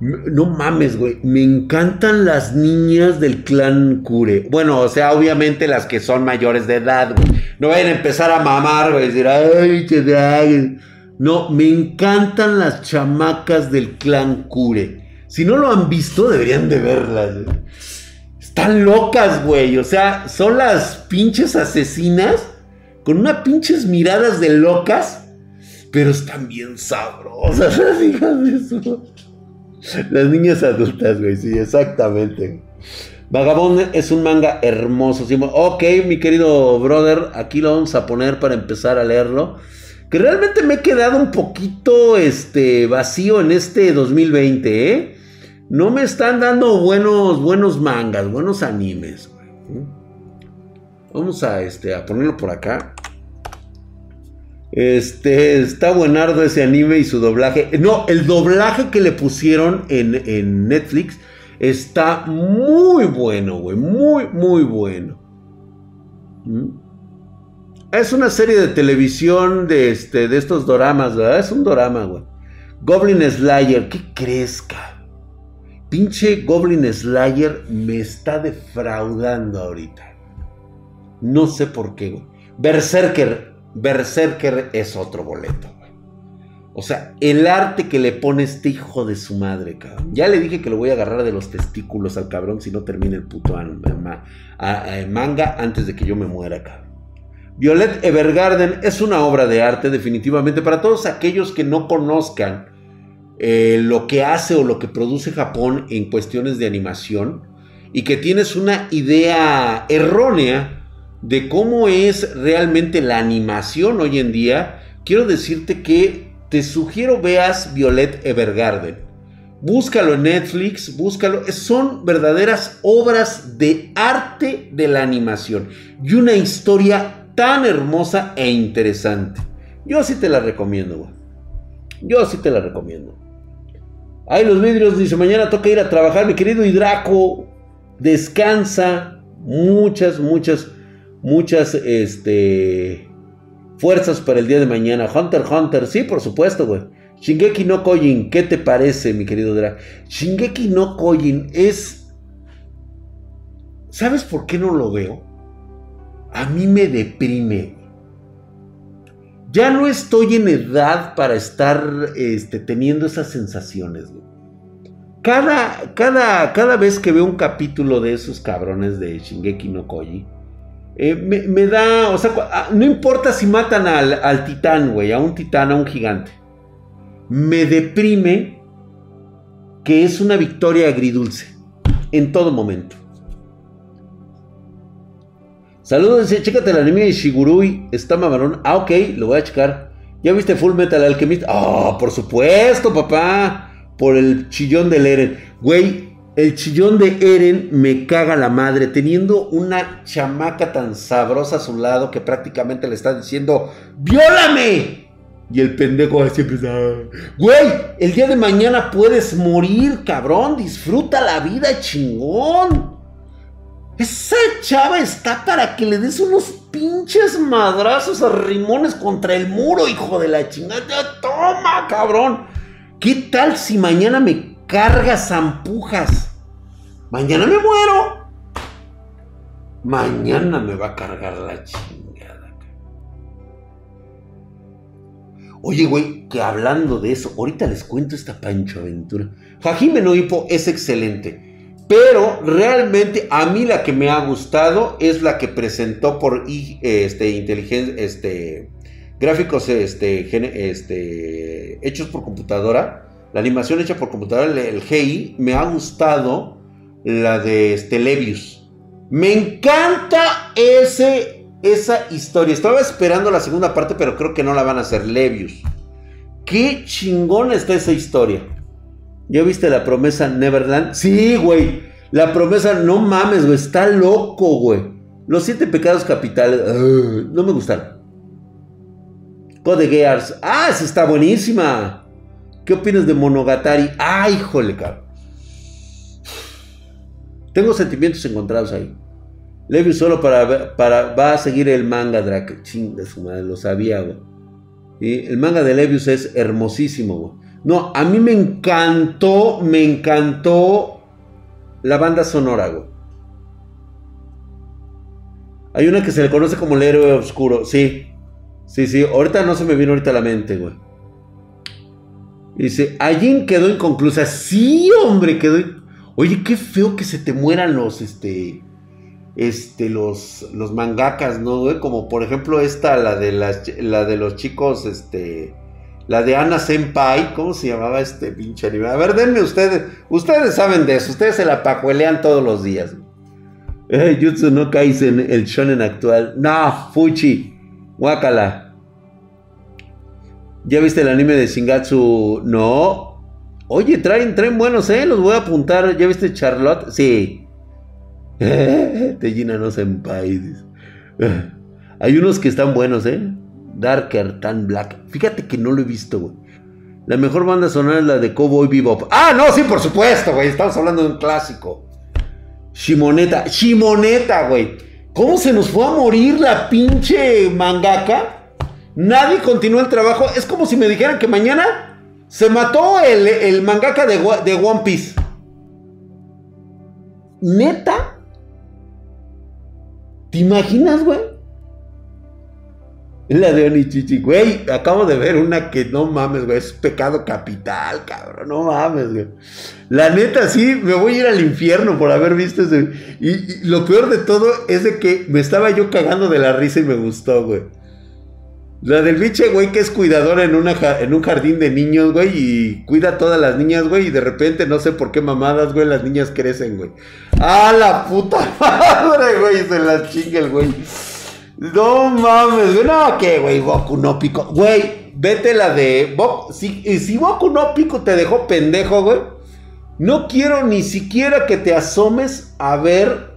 No mames, güey. Me encantan las niñas del clan Kure. Bueno, o sea, obviamente las que son mayores de edad, güey. No vayan a empezar a mamar, güey. Decir, ay, te. No, me encantan las chamacas del clan Kure. Si no lo han visto, deberían de verlas. Están locas, güey. O sea, son las pinches asesinas con unas pinches miradas de locas pero están bien sabrosas las hijas de eso. Las niñas adultas, güey, sí, exactamente. Vagabond es un manga hermoso. Ok, mi querido brother, aquí lo vamos a poner para empezar a leerlo. Que realmente me he quedado un poquito este, vacío en este 2020, ¿eh? no me están dando buenos, buenos mangas, buenos animes. Vamos a, este, a ponerlo por acá. Este, está buenardo ese anime y su doblaje. No, el doblaje que le pusieron en, en Netflix está muy bueno, güey. Muy, muy bueno. ¿Mm? Es una serie de televisión de, este, de estos doramas, ¿verdad? Es un dorama, güey. Goblin Slayer, ¿qué crees, Pinche Goblin Slayer me está defraudando ahorita. No sé por qué, güey. Berserker, Berserker es otro boleto. O sea, el arte que le pone este hijo de su madre, cabrón. Ya le dije que lo voy a agarrar de los testículos al cabrón si no termina el puto manga antes de que yo me muera, cabrón. Violet Evergarden es una obra de arte definitivamente para todos aquellos que no conozcan eh, lo que hace o lo que produce Japón en cuestiones de animación y que tienes una idea errónea de cómo es realmente la animación hoy en día, quiero decirte que te sugiero veas Violet Evergarden. Búscalo en Netflix, búscalo. Son verdaderas obras de arte de la animación y una historia tan hermosa e interesante. Yo sí te la recomiendo. Yo sí te la recomiendo. Ahí los vidrios, dice, mañana toca ir a trabajar, mi querido Hidraco. Descansa. Muchas, muchas, muchas, este... Fuerzas para el día de mañana. Hunter, Hunter, sí, por supuesto, güey. Shingeki no Kojin, ¿qué te parece, mi querido Drag? Shingeki no Kojin es... ¿Sabes por qué no lo veo? a mí me deprime. Ya no estoy en edad para estar este, teniendo esas sensaciones. Cada, cada, cada vez que veo un capítulo de esos cabrones de Shingeki no Koji, eh, me, da, o sea, ah, no importa si matan al, al titán, güey, a un titán, a un gigante. Me deprime que es una victoria agridulce en todo momento. Saludos, chécate el anime de Shigurui, está mamarón. Ah, ok, lo voy a checar. ¿Ya viste Full Metal Alchemist? Ah, por supuesto, papá. Por el chillón del Eren. Güey, el chillón de Eren me caga la madre. Teniendo una chamaca tan sabrosa a su lado que prácticamente le está diciendo, ¡Viólame! Y el pendejo siempre está, güey, el día de mañana puedes morir, cabrón. Disfruta la vida, chingón. Esa chava está para que le des unos pinches madrazos a rimones contra el muro, hijo de la chingada. Toma, cabrón. ¿Qué tal si mañana me cargas zampujas? Mañana me muero. Mañana me va a cargar la chingada. Oye, güey, que hablando de eso, ahorita les cuento esta Pancho Aventura. Jajime no es excelente. Pero realmente a mí la que me ha gustado es la que presentó por este, inteligencia, este, gráficos este, este, hechos por computadora. La animación hecha por computadora, el, GI, me ha gustado la de este, Levius. Me encanta ese, esa historia. Estaba esperando la segunda parte, pero creo que no la van a hacer Levius. Qué chingona está esa historia. ¿Ya viste la promesa Neverland? Sí, güey. La promesa, no mames, güey. Está loco, güey. Los siete pecados capitales. no me gustaron. Code Gears. Ah, esa está buenísima. ¿Qué opinas de Monogatari? Ay, híjole, cabrón. Tengo sentimientos encontrados ahí. Levi solo para, para va a seguir el manga Drake. Chinga su madre, lo sabía, güey. El manga de Levius es hermosísimo, güey. No, a mí me encantó, me encantó la banda sonora, güey. Hay una que se le conoce como el héroe oscuro, sí. Sí, sí, ahorita no se me viene ahorita a la mente, güey. Dice, Allí quedó inconclusa. Sí, hombre, quedó. Oye, qué feo que se te mueran los, este, este, los, los mangakas, ¿no, güey? Como por ejemplo esta, la de las, la de los chicos, este, la de Ana Senpai, ¿cómo se llamaba este pinche anime? A ver, denme ustedes. Ustedes saben de eso. Ustedes se la pacuelean todos los días. Eh, Jutsu no Kaisen, el shonen actual. No, Fuchi. Wakala. ¿Ya viste el anime de Shingatsu? No. Oye, traen, traen buenos, ¿eh? Los voy a apuntar. ¿Ya viste Charlotte? Sí. Te llenan los países. Hay unos que están buenos, ¿eh? Darker Tan Black. Fíjate que no lo he visto, güey. La mejor banda sonora es la de Cowboy Bebop. Ah, no, sí, por supuesto, güey. Estamos hablando de un clásico. Shimoneta. Shimoneta, güey. ¿Cómo se nos fue a morir la pinche mangaka? Nadie continuó el trabajo. Es como si me dijeran que mañana se mató el, mangaka de, de One Piece. ¿Neta? ¿Te imaginas, güey? La de Onichichi, güey. Acabo de ver una que no mames, güey. Es pecado capital, cabrón. No mames, güey. La neta, sí, me voy a ir al infierno por haber visto ese. Y, lo peor de todo es de que me estaba yo cagando de la risa y me gustó, güey. La del biche, güey, que es cuidadora en, una, en un jardín de niños, güey, y cuida a todas las niñas, güey, y de repente, no sé por qué mamadas, güey, las niñas crecen, güey. ¡Ah, la puta madre, güey! Se las chinga el güey. No mames, güey. No, ¿qué, güey? Goku no pico. Güey, vete la de. Si, si Goku no pico te dejó pendejo, güey. No quiero ni siquiera que te asomes a ver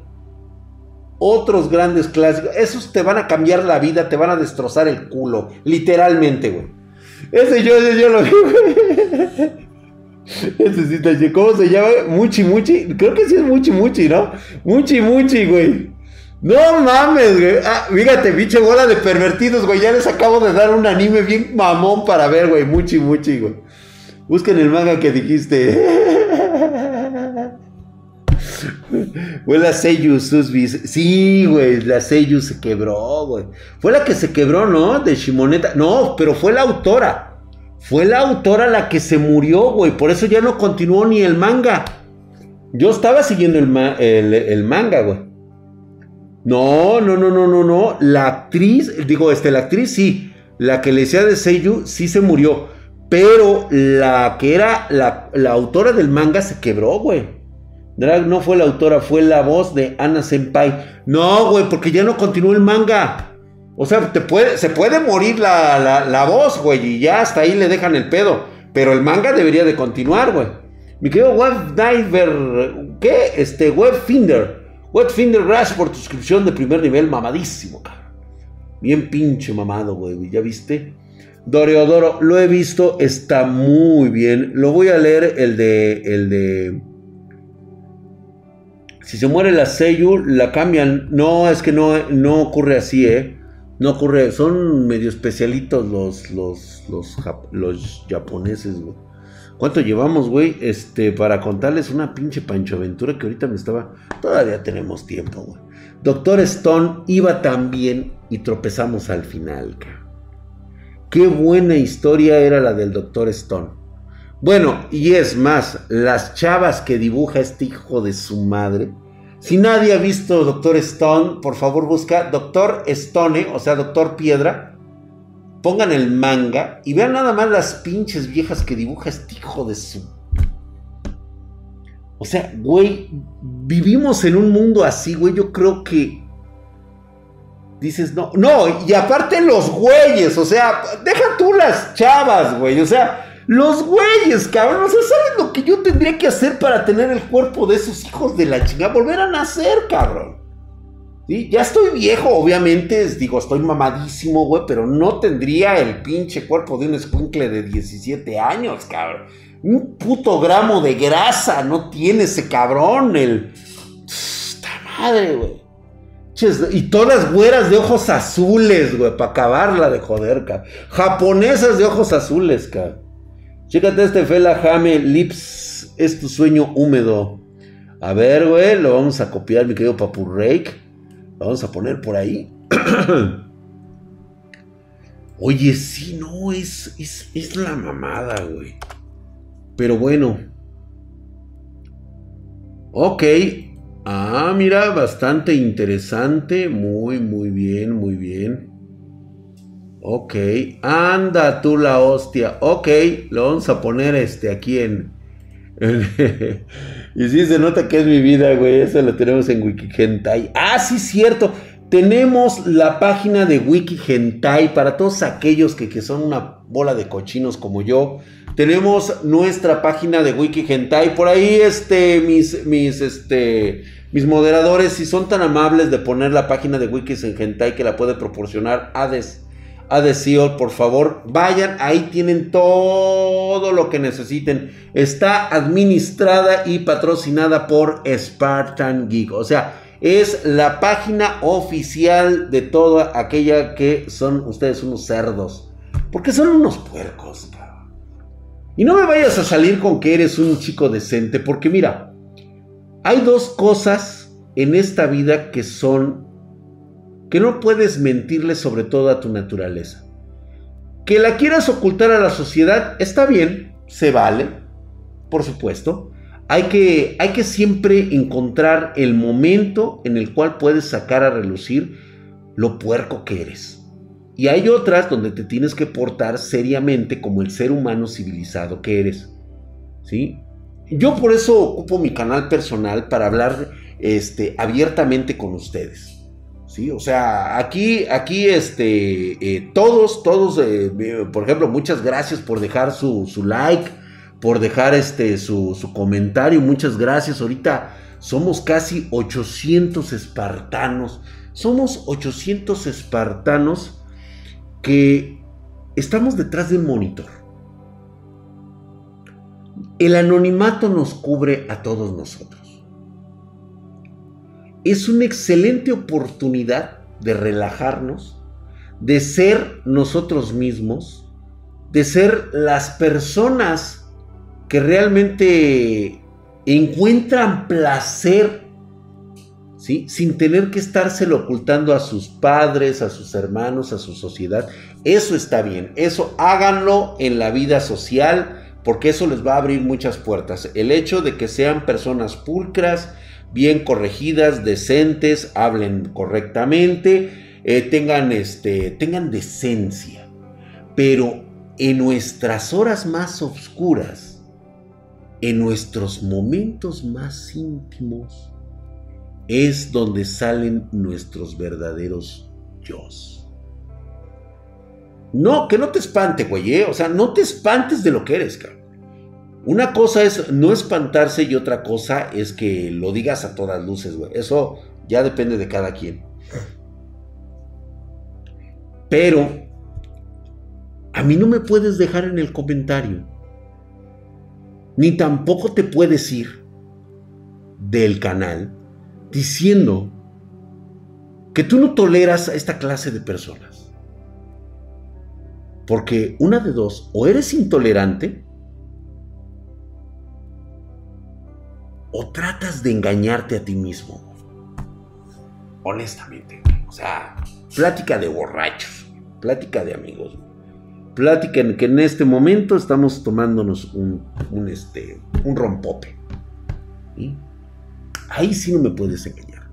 otros grandes clásicos. Esos te van a cambiar la vida, te van a destrozar el culo. Literalmente, güey. Ese yo, ese yo lo vi, güey. Ese sí ¿Cómo se llama? Muchi Muchi. Creo que sí es Muchi Muchi, ¿no? Muchi Muchi, güey. No mames, güey. Ah, fíjate, pinche bola de pervertidos, güey. Ya les acabo de dar un anime bien mamón para ver, güey. Muchi, muchi, güey. Busquen el manga que dijiste. Fue la Seiyu Susbis. Sí, güey, la Seiyu se quebró, güey. Fue la que se quebró, ¿no? De Shimoneta. No, pero fue la autora. Fue la autora la que se murió, güey. Por eso ya no continuó ni el manga. Yo estaba siguiendo el, el manga, güey. No, no, no, no, no, no. La actriz, digo, este, la actriz sí. La que le decía de Seiyu sí se murió. Pero la que era la, autora del manga se quebró, güey. Drag no fue la autora, fue la voz de Anna Senpai. No, güey, porque ya no continuó el manga. O sea, se puede morir la, la, voz, güey, y ya hasta ahí le dejan el pedo. Pero el manga debería de continuar, güey. Mi querido Web Diver, ¿qué? Este, Webfinder. Wetfinder, gracias por suscripción de primer nivel, mamadísimo, cabrón. Bien pinche mamado, güey, ¿ya viste? Doreodoro, lo he visto, está muy bien. Lo voy a leer el de. El de. Si se muere la Seiyu, la cambian. No, es que no, no ocurre así, ¿eh? No ocurre. Son medio especialitos los, los, los, japoneses, güey. ¿Cuánto llevamos, güey? Este, para contarles una pinche Pancho Aventura que ahorita me estaba. Todavía tenemos tiempo, güey. Doctor Stone iba tan bien y tropezamos al final. Qué buena historia era la del Doctor Stone. Bueno, y es más, las chavas que dibuja este hijo de su madre. Si nadie ha visto Doctor Stone, por favor busca Doctor Stone, o sea, Doctor Piedra pongan el manga y vean nada más las pinches viejas que dibuja este hijo de su. O sea, güey, vivimos en un mundo así, güey. Yo creo que. Dices, no, no, y aparte los güeyes, o sea, deja tú las chavas, güey, o sea, los güeyes, cabrón, o sea, ¿saben lo que yo tendría que hacer para tener el cuerpo de esos hijos de la chingada? Volver a nacer, cabrón. Ya estoy viejo, obviamente, digo, estoy mamadísimo, güey, pero no tendría el pinche cuerpo de un escuincle de 17 años, cabrón. Un puto gramo de grasa no tiene ese cabrón, el... ¡Esta madre, güey! Y todas güeras de ojos azules, güey, para acabarla de joder, cabrón. Japonesas de ojos azules, cabrón. Chécate este Fela Jame Lips, es tu sueño húmedo. A ver, güey, lo vamos a copiar, mi querido Papu Rake. Vamos a poner por ahí. Oye, sí, no, es, es, la mamada, güey. Pero bueno. Ok. Ah, mira, bastante interesante. Muy, muy bien, muy bien. Ok. Anda tú la hostia. Ok. Lo vamos a poner este aquí en... y sí se nota que es mi vida, güey. Eso lo tenemos en Wikigentai. Ah, sí, cierto. Tenemos la página de Wiki Hentai para todos aquellos que, que, son una bola de cochinos como yo. Tenemos nuestra página de Wiki Hentai. Por ahí, este, mis, mis, este, mis moderadores, si son tan amables de poner la página de Wiki Hentai que la puede proporcionar Hades. Adesiol, por favor, vayan, ahí tienen todo lo que necesiten. Está administrada y patrocinada por Spartan Geek. O sea, es la página oficial de toda aquella que son ustedes unos cerdos. Porque son unos puercos. Y no me vayas a salir con que eres un chico decente, porque mira, hay dos cosas en esta vida que son que no puedes mentirle sobre todo a tu naturaleza. Que la quieras ocultar a la sociedad está bien, se vale, por supuesto. Hay que, hay que siempre encontrar el momento en el cual puedes sacar a relucir lo puerco que eres. Y hay otras donde te tienes que portar seriamente como el ser humano civilizado que eres. ¿Sí? Yo por eso ocupo mi canal personal para hablar este, abiertamente con ustedes. ¿Sí? O sea, aquí, aquí, este, eh, todos, todos, eh, por ejemplo, muchas gracias por dejar su, su like por dejar este, su, su comentario. Muchas gracias. Ahorita somos casi 800 espartanos. Somos 800 espartanos que estamos detrás del monitor. El anonimato nos cubre a todos nosotros. Es una excelente oportunidad de relajarnos, de ser nosotros mismos, de ser las personas que realmente encuentran placer, ¿sí? Sin tener que estárselo ocultando a sus padres, a sus hermanos, a su sociedad. Eso está bien, eso háganlo en la vida social, porque eso les va a abrir muchas puertas. El hecho de que sean personas pulcras, bien corregidas, decentes, hablen correctamente, eh, tengan, este, tengan decencia. Pero en nuestras horas más oscuras, en nuestros momentos más íntimos es donde salen nuestros verdaderos yo. No, que no te espante, güey, ¿eh? o sea, no te espantes de lo que eres, cabrón. Una cosa es no espantarse y otra cosa es que lo digas a todas luces, güey. Eso ya depende de cada quien. Pero a mí no me puedes dejar en el comentario ni tampoco te puedes ir del canal diciendo que tú no toleras a esta clase de personas. Porque una de dos, o eres intolerante, o tratas de engañarte a ti mismo. Honestamente, o sea, plática de borrachos, plática de amigos plática en que en este momento estamos tomándonos un, este, un rompope. Ahí sí no me puedes engañar,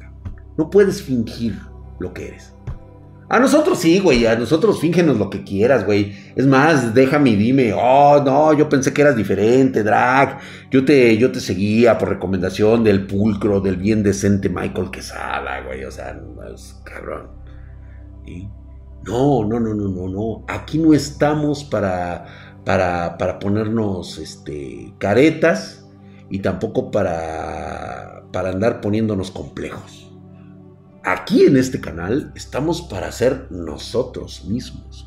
No puedes fingir lo que eres. A nosotros sí, güey, a nosotros fíngenos lo que quieras, güey. Es más, déjame y dime, oh, no, yo pensé que eras diferente, drag. Yo te, yo te seguía por recomendación del pulcro, del bien decente Michael Quesada, güey. O sea, es cabrón. No, no, no, no, no, no. Aquí no estamos para, para, para ponernos este, caretas y tampoco para, para andar poniéndonos complejos. Aquí en este canal estamos para ser nosotros mismos.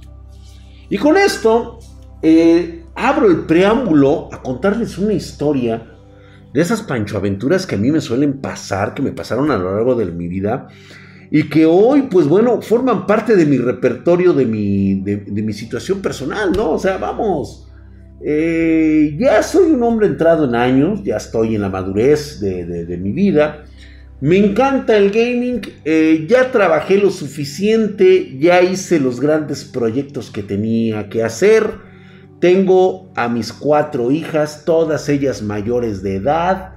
Y con esto eh, abro el preámbulo a contarles una historia de esas panchoaventuras que a mí me suelen pasar, que me pasaron a lo largo de mi vida y que hoy, pues bueno, forman parte de mi repertorio, de mi, de, mi situación personal, ¿no? O sea, vamos, eh, ya soy un hombre entrado en años, ya estoy en la madurez de, mi vida. Me encanta el gaming, eh, ya trabajé lo suficiente, ya hice los grandes proyectos que tenía que hacer. Tengo a mis cuatro hijas, todas ellas mayores de edad.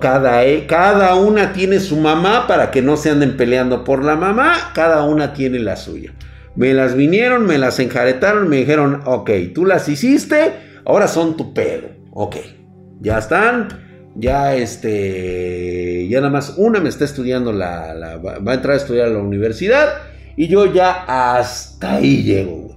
Cada, eh, cada una tiene su mamá para que no se anden peleando por la mamá, cada una tiene la suya. Me las vinieron, me las enjaretaron, me dijeron, ok, tú las hiciste, ahora son tu pedo. Ok, ya están. Ya este, ya nada más una me está estudiando la, va a entrar a estudiar a la universidad y yo ya hasta ahí llego.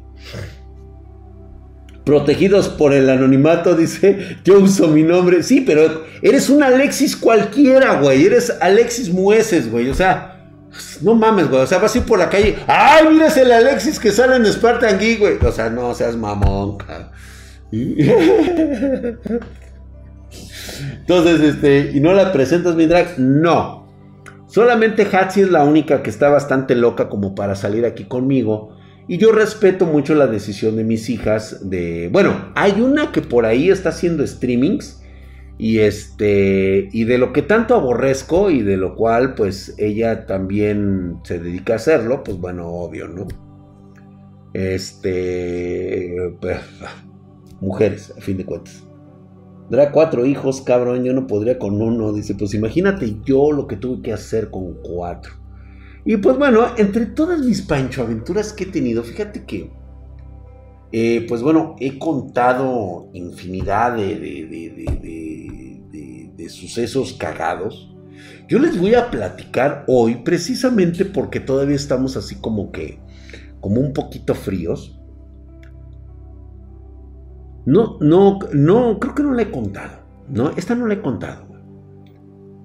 Protegidos por el anonimato, dice, yo uso mi nombre. Sí, pero eres un Alexis cualquiera, güey. Eres Alexis Mueces, güey. O sea, no mames, güey. O sea, vas a ir por la calle. ¡Ay, mira el Alexis que sale en Spartan Geek, güey! O sea, no seas mamón, Entonces, este, ¿y no la presentas mi drag? No. Solamente Hatsi es la única que está bastante loca como para salir aquí conmigo. Y yo respeto mucho la decisión de mis hijas de... Bueno, hay una que por ahí está haciendo streamings. Y este... Y de lo que tanto aborrezco y de lo cual pues ella también se dedica a hacerlo. Pues bueno, obvio, ¿no? Este... Pues, mujeres, a fin de cuentas. Tendrá cuatro hijos, cabrón, yo no podría con uno. Dice, pues imagínate yo lo que tuve que hacer con cuatro. Y pues bueno, entre todas mis Pancho aventuras que he tenido, fíjate que, eh, pues bueno, he contado infinidad de, de, de, sucesos cagados. Yo les voy a platicar hoy precisamente porque todavía estamos así como que, como un poquito fríos. No, no, no, creo que no la he contado. No, esta no la he contado.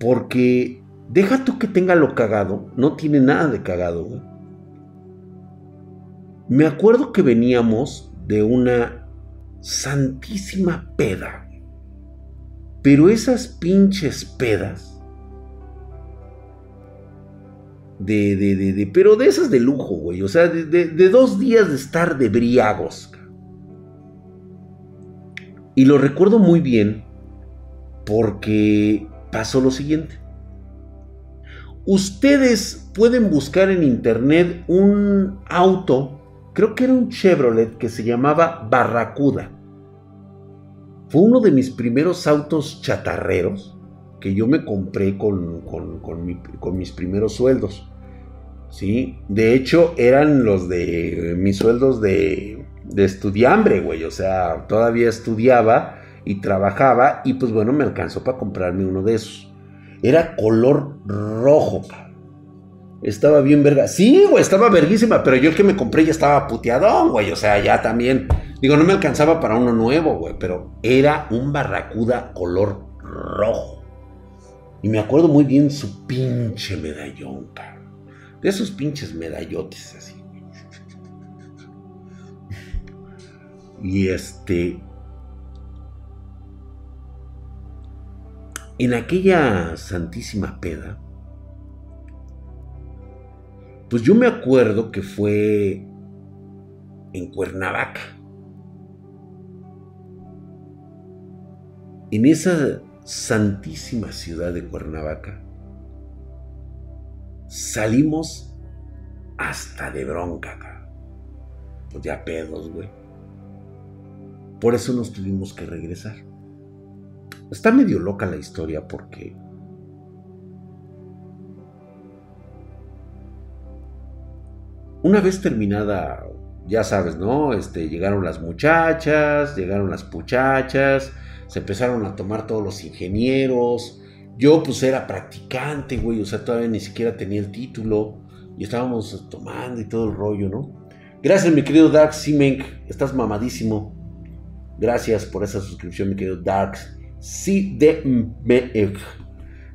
Porque deja tú que tenga lo cagado, no tiene nada de cagado. Me acuerdo que veníamos de una santísima peda. Pero esas pinches pedas. De, de, de, de, pero de esas de lujo, güey. O sea, de, de dos días de estar de briagos. Y lo recuerdo muy bien porque pasó lo siguiente. Ustedes pueden buscar en internet un auto, creo que era un Chevrolet que se llamaba Barracuda. Fue uno de mis primeros autos chatarreros que yo me compré con, con mis primeros sueldos. ¿sí? De hecho, eran los de mis sueldos de, de estudiambre, güey. O sea, todavía estudiaba y trabajaba y pues bueno, me alcanzó para comprarme uno de esos. Era color rojo, Estaba bien verga. Sí, güey, estaba verguísima, pero yo el que me compré ya estaba puteadón, güey. O sea, ya también. Digo, no me alcanzaba para uno nuevo, güey, pero era un barracuda color rojo. Y me acuerdo muy bien su pinche medallón, cabrón. De esos pinches medallotes así. Y este... En aquella santísima peda, pues yo me acuerdo que fue en Cuernavaca. En esa santísima ciudad de Cuernavaca, salimos hasta de bronca, Pues ya pedos, güey. Por eso nos tuvimos que regresar. Está medio loca la historia porque una vez terminada, ya sabes, ¿no? Este, llegaron las muchachas, llegaron las puchachas, se empezaron a tomar todos los ingenieros. Yo pues era practicante, güey, o sea, todavía ni siquiera tenía el título y estábamos tomando y todo el rollo, ¿no? Gracias, mi querido Dark Simenk, estás mamadísimo. Gracias por esa suscripción, mi querido Darks. Sí, de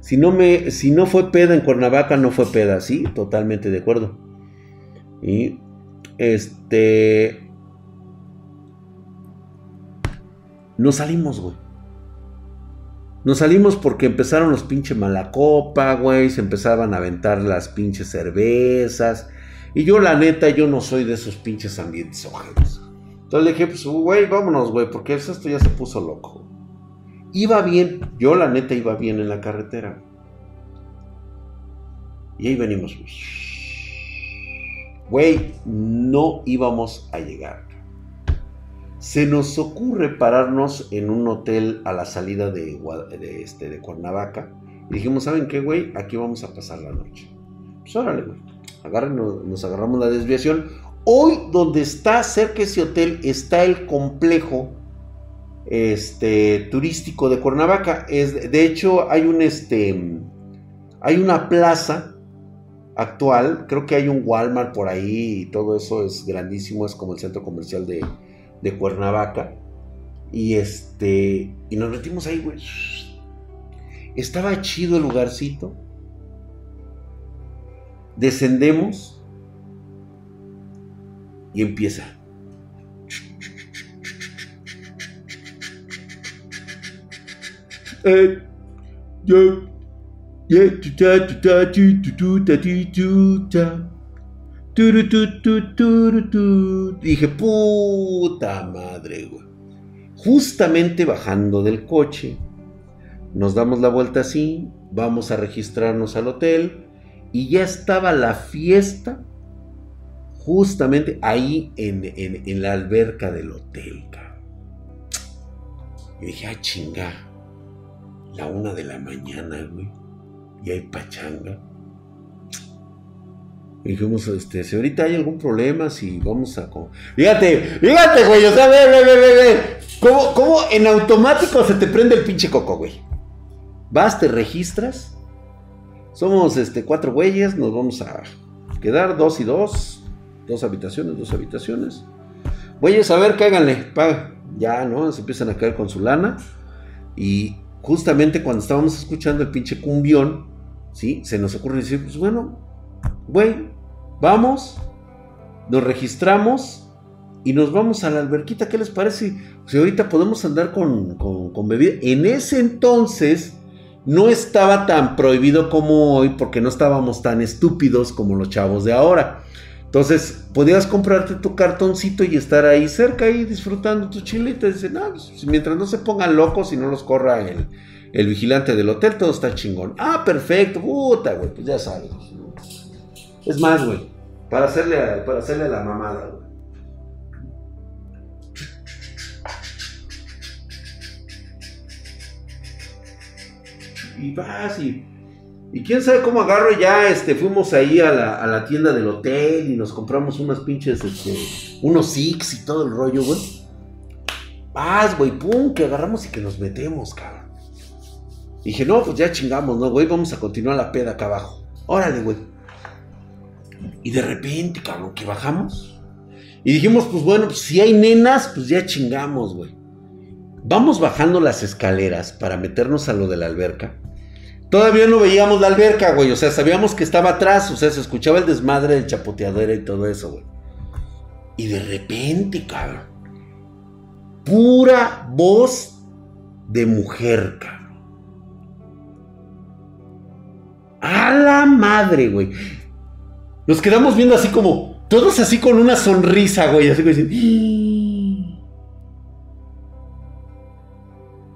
si no, me, si no fue peda en Cuernavaca, no fue peda, sí, totalmente de acuerdo. Y este. Nos salimos, güey. Nos salimos porque empezaron los pinches malacopa, güey. Se empezaban a aventar las pinches cervezas. Y yo, la neta, yo no soy de esos pinches ambientes ojeros. Entonces le dije, pues, güey, vámonos, güey, porque esto ya se puso loco. Iba bien, yo la neta iba bien en la carretera. Y ahí venimos. Güey, no íbamos a llegar. Se nos ocurre pararnos en un hotel a la salida de, este, Cuernavaca. Y dijimos, ¿saben qué, güey? Aquí vamos a pasar la noche. Pues órale, güey. nos agarramos la desviación. Hoy donde está cerca ese hotel está el complejo, este, turístico de Cuernavaca. Es, de hecho, hay un, este, hay una plaza actual, creo que hay un Walmart por ahí y todo eso es grandísimo, es como el centro comercial de, de Cuernavaca. Y este, y nos metimos ahí, güey. Estaba chido el lugarcito. Descendemos y empieza. Dije, puta madre. Justamente bajando del coche, nos damos la vuelta así, vamos a registrarnos al hotel y ya estaba la fiesta justamente ahí en, la alberca del hotel. Y dije, ah, chinga, la una de la mañana, güey, y hay pachanga. Dijimos, este, si ahorita hay algún problema, si vamos a... Fíjate, fíjate, güey, o sea, ve, ve, ve, ve, ve. ¿Cómo, ¿Cómo en automático se te prende el pinche coco, güey? Vas, te registras. Somos este, cuatro güeyes, nos vamos a quedar dos y dos. Dos habitaciones, dos habitaciones. Güeyes, a ver, cáganle, paga. Ya, ¿no? Se empiezan a caer con su lana. Y justamente cuando estábamos escuchando el pinche cumbión, ¿sí? Se nos ocurre decir, pues bueno, güey, vamos, nos registramos y nos vamos a la alberquita. ¿Qué les parece? Si ahorita podemos andar con, con, con bebida. En ese entonces no estaba tan prohibido como hoy porque no estábamos tan estúpidos como los chavos de ahora. Entonces, podías comprarte tu cartoncito y estar ahí cerca y disfrutando tu chilita. Dicen, no, pues, mientras no se pongan locos y no los corra el, el, vigilante del hotel, todo está chingón. Ah, perfecto, puta, güey, pues ya sabes. Es más, güey, para hacerle, para hacerle la mamada, güey. y vas y, y quién sabe cómo agarro ya, este, fuimos ahí a la, tienda del hotel y nos compramos unas pinches, este, unos Six y todo el rollo, güey. Vas, güey, pum, que agarramos y que nos metemos, cabrón. dije, no, pues ya chingamos, ¿no, güey? Vamos a continuar la peda acá abajo. Órale, güey. Y de repente, cabrón, que bajamos. Y dijimos, pues bueno, pues si hay nenas, pues ya chingamos, güey. Vamos bajando las escaleras para meternos a lo de la alberca. Todavía no veíamos la alberca, güey. O sea, sabíamos que estaba atrás. O sea, se escuchaba el desmadre del chapoteadera y todo eso, güey. Y de repente, cabrón. Pura voz de mujer, cabrón. A la madre, güey. Nos quedamos viendo así como. Todos así con una sonrisa, güey. Así como diciendo.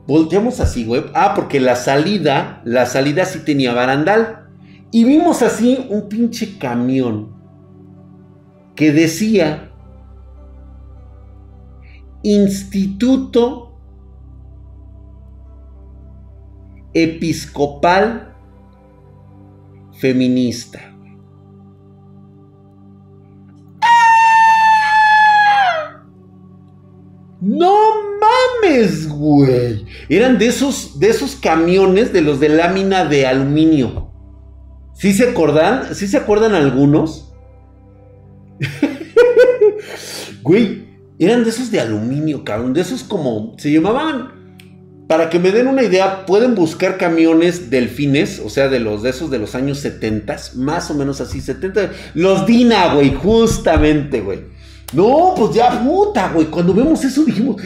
Volteamos así, güey. Ah, porque la salida, la salida sí tenía barandal. Y vimos así un pinche camión que decía Instituto Episcopal Feminista. No mames, güey. Eran de esos, de esos camiones de los de lámina de aluminio. ¿Sí se acuerdan? ¿Sí se acuerdan algunos? güey, eran de esos de aluminio, cabrón. De esos como. Se llamaban. Para que me den una idea, pueden buscar camiones delfines, o sea, de los de esos de los años 70, más o menos así, 70. Los Dina, güey, justamente, güey. No, pues ya puta, güey. Cuando vemos eso dijimos,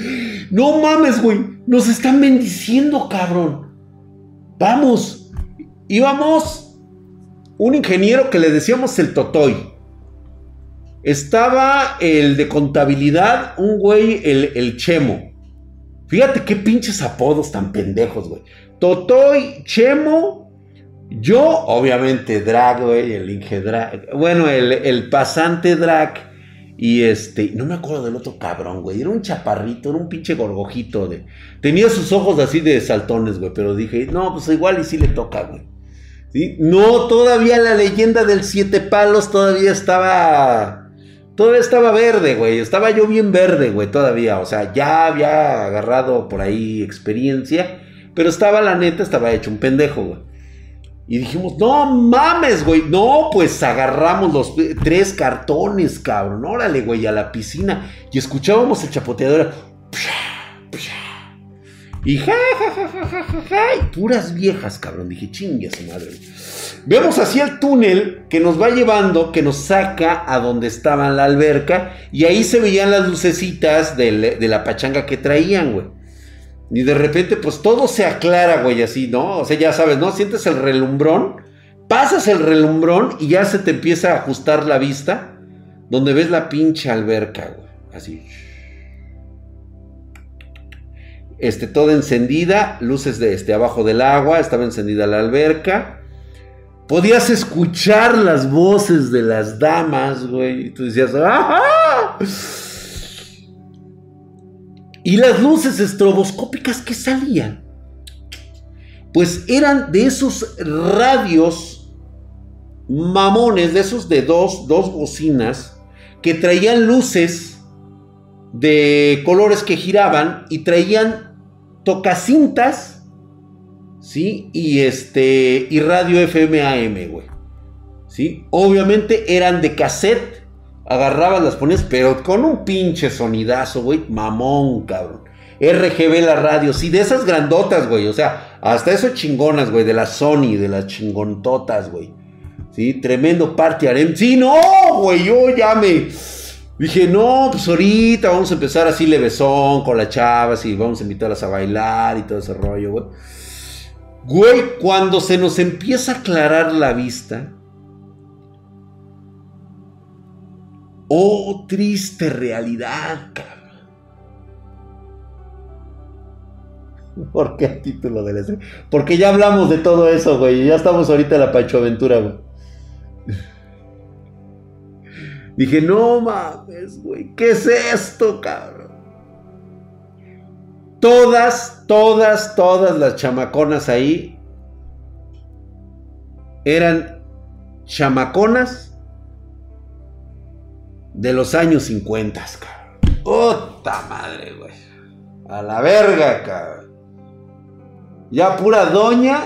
no mames, güey. Nos están bendiciendo, cabrón. Vamos. Íbamos un ingeniero que le decíamos el Totoy. Estaba el de contabilidad, un güey, el, el Chemo. Fíjate qué pinches apodos tan pendejos, güey. Totoy, Chemo, yo, obviamente, Drag, güey, el Inge Drag. Bueno, el, el pasante Drag y este, no me acuerdo del otro cabrón, güey. Era un chaparrito, era un pinche gorgojito. De, tenía sus ojos así de saltones, güey. Pero dije, no, pues igual y sí le toca, güey. No, todavía la leyenda del siete palos todavía estaba Todavía estaba verde, güey. Estaba yo bien verde, güey, todavía. O sea, ya había agarrado por ahí experiencia. Pero estaba, la neta, estaba hecho un pendejo, güey. Y dijimos, no mames, güey. No, pues agarramos los tres cartones, cabrón. Órale, güey, a la piscina. Y escuchábamos el chapoteador. Y ja, ja, ja, ja, ja, ja, ja, puras viejas, cabrón. Dije, chingue su madre. Vemos así el túnel que nos va llevando, que nos saca a donde estaba la alberca. Y ahí se veían las lucecitas de la pachanga que traían, güey. Y de repente, pues todo se aclara, güey, así, ¿no? O sea, ya sabes, ¿no? Sientes el relumbrón, pasas el relumbrón y ya se te empieza a ajustar la vista, donde ves la pinche alberca, güey. Así este, toda encendida, luces de este, abajo del agua, estaba encendida la alberca. Podías escuchar las voces de las damas, güey. Y tú decías, ¡ajá! Y las luces estroboscópicas que salían, pues eran de esos radios mamones, de esos de dos, dos bocinas, que traían luces de colores que giraban y traían tocacintas, ¿sí? Y este, y radio FM AM, güey. ¿Sí? Obviamente eran de cassette, agarrabas las ponías, pero con un pinche sonidazo, güey, mamón, cabrón. RGB la radio, sí, de esas grandotas, güey, o sea, hasta eso chingonas, güey, de la Sony, de las chingontotas, güey. Sí, tremendo party harem. Sí, no, güey, yo ya me Dije, no, pues ahorita vamos a empezar así levesón con las chavas y vamos a invitarlas a bailar y todo ese rollo, güey. Güey, cuando se nos empieza a aclarar la vista. Oh, triste realidad, cabrón. ¿Por qué título del la Porque ya hablamos de todo eso, güey. Ya estamos ahorita en la Pacho Aventura, güey. Dije, no mames, güey, ¿qué es esto, cabrón? Todas, todas, todas las chamaconas ahí eran chamaconas de los años 50, cabrón. ¡Puta madre, güey! A la verga, cabrón. Ya pura doña,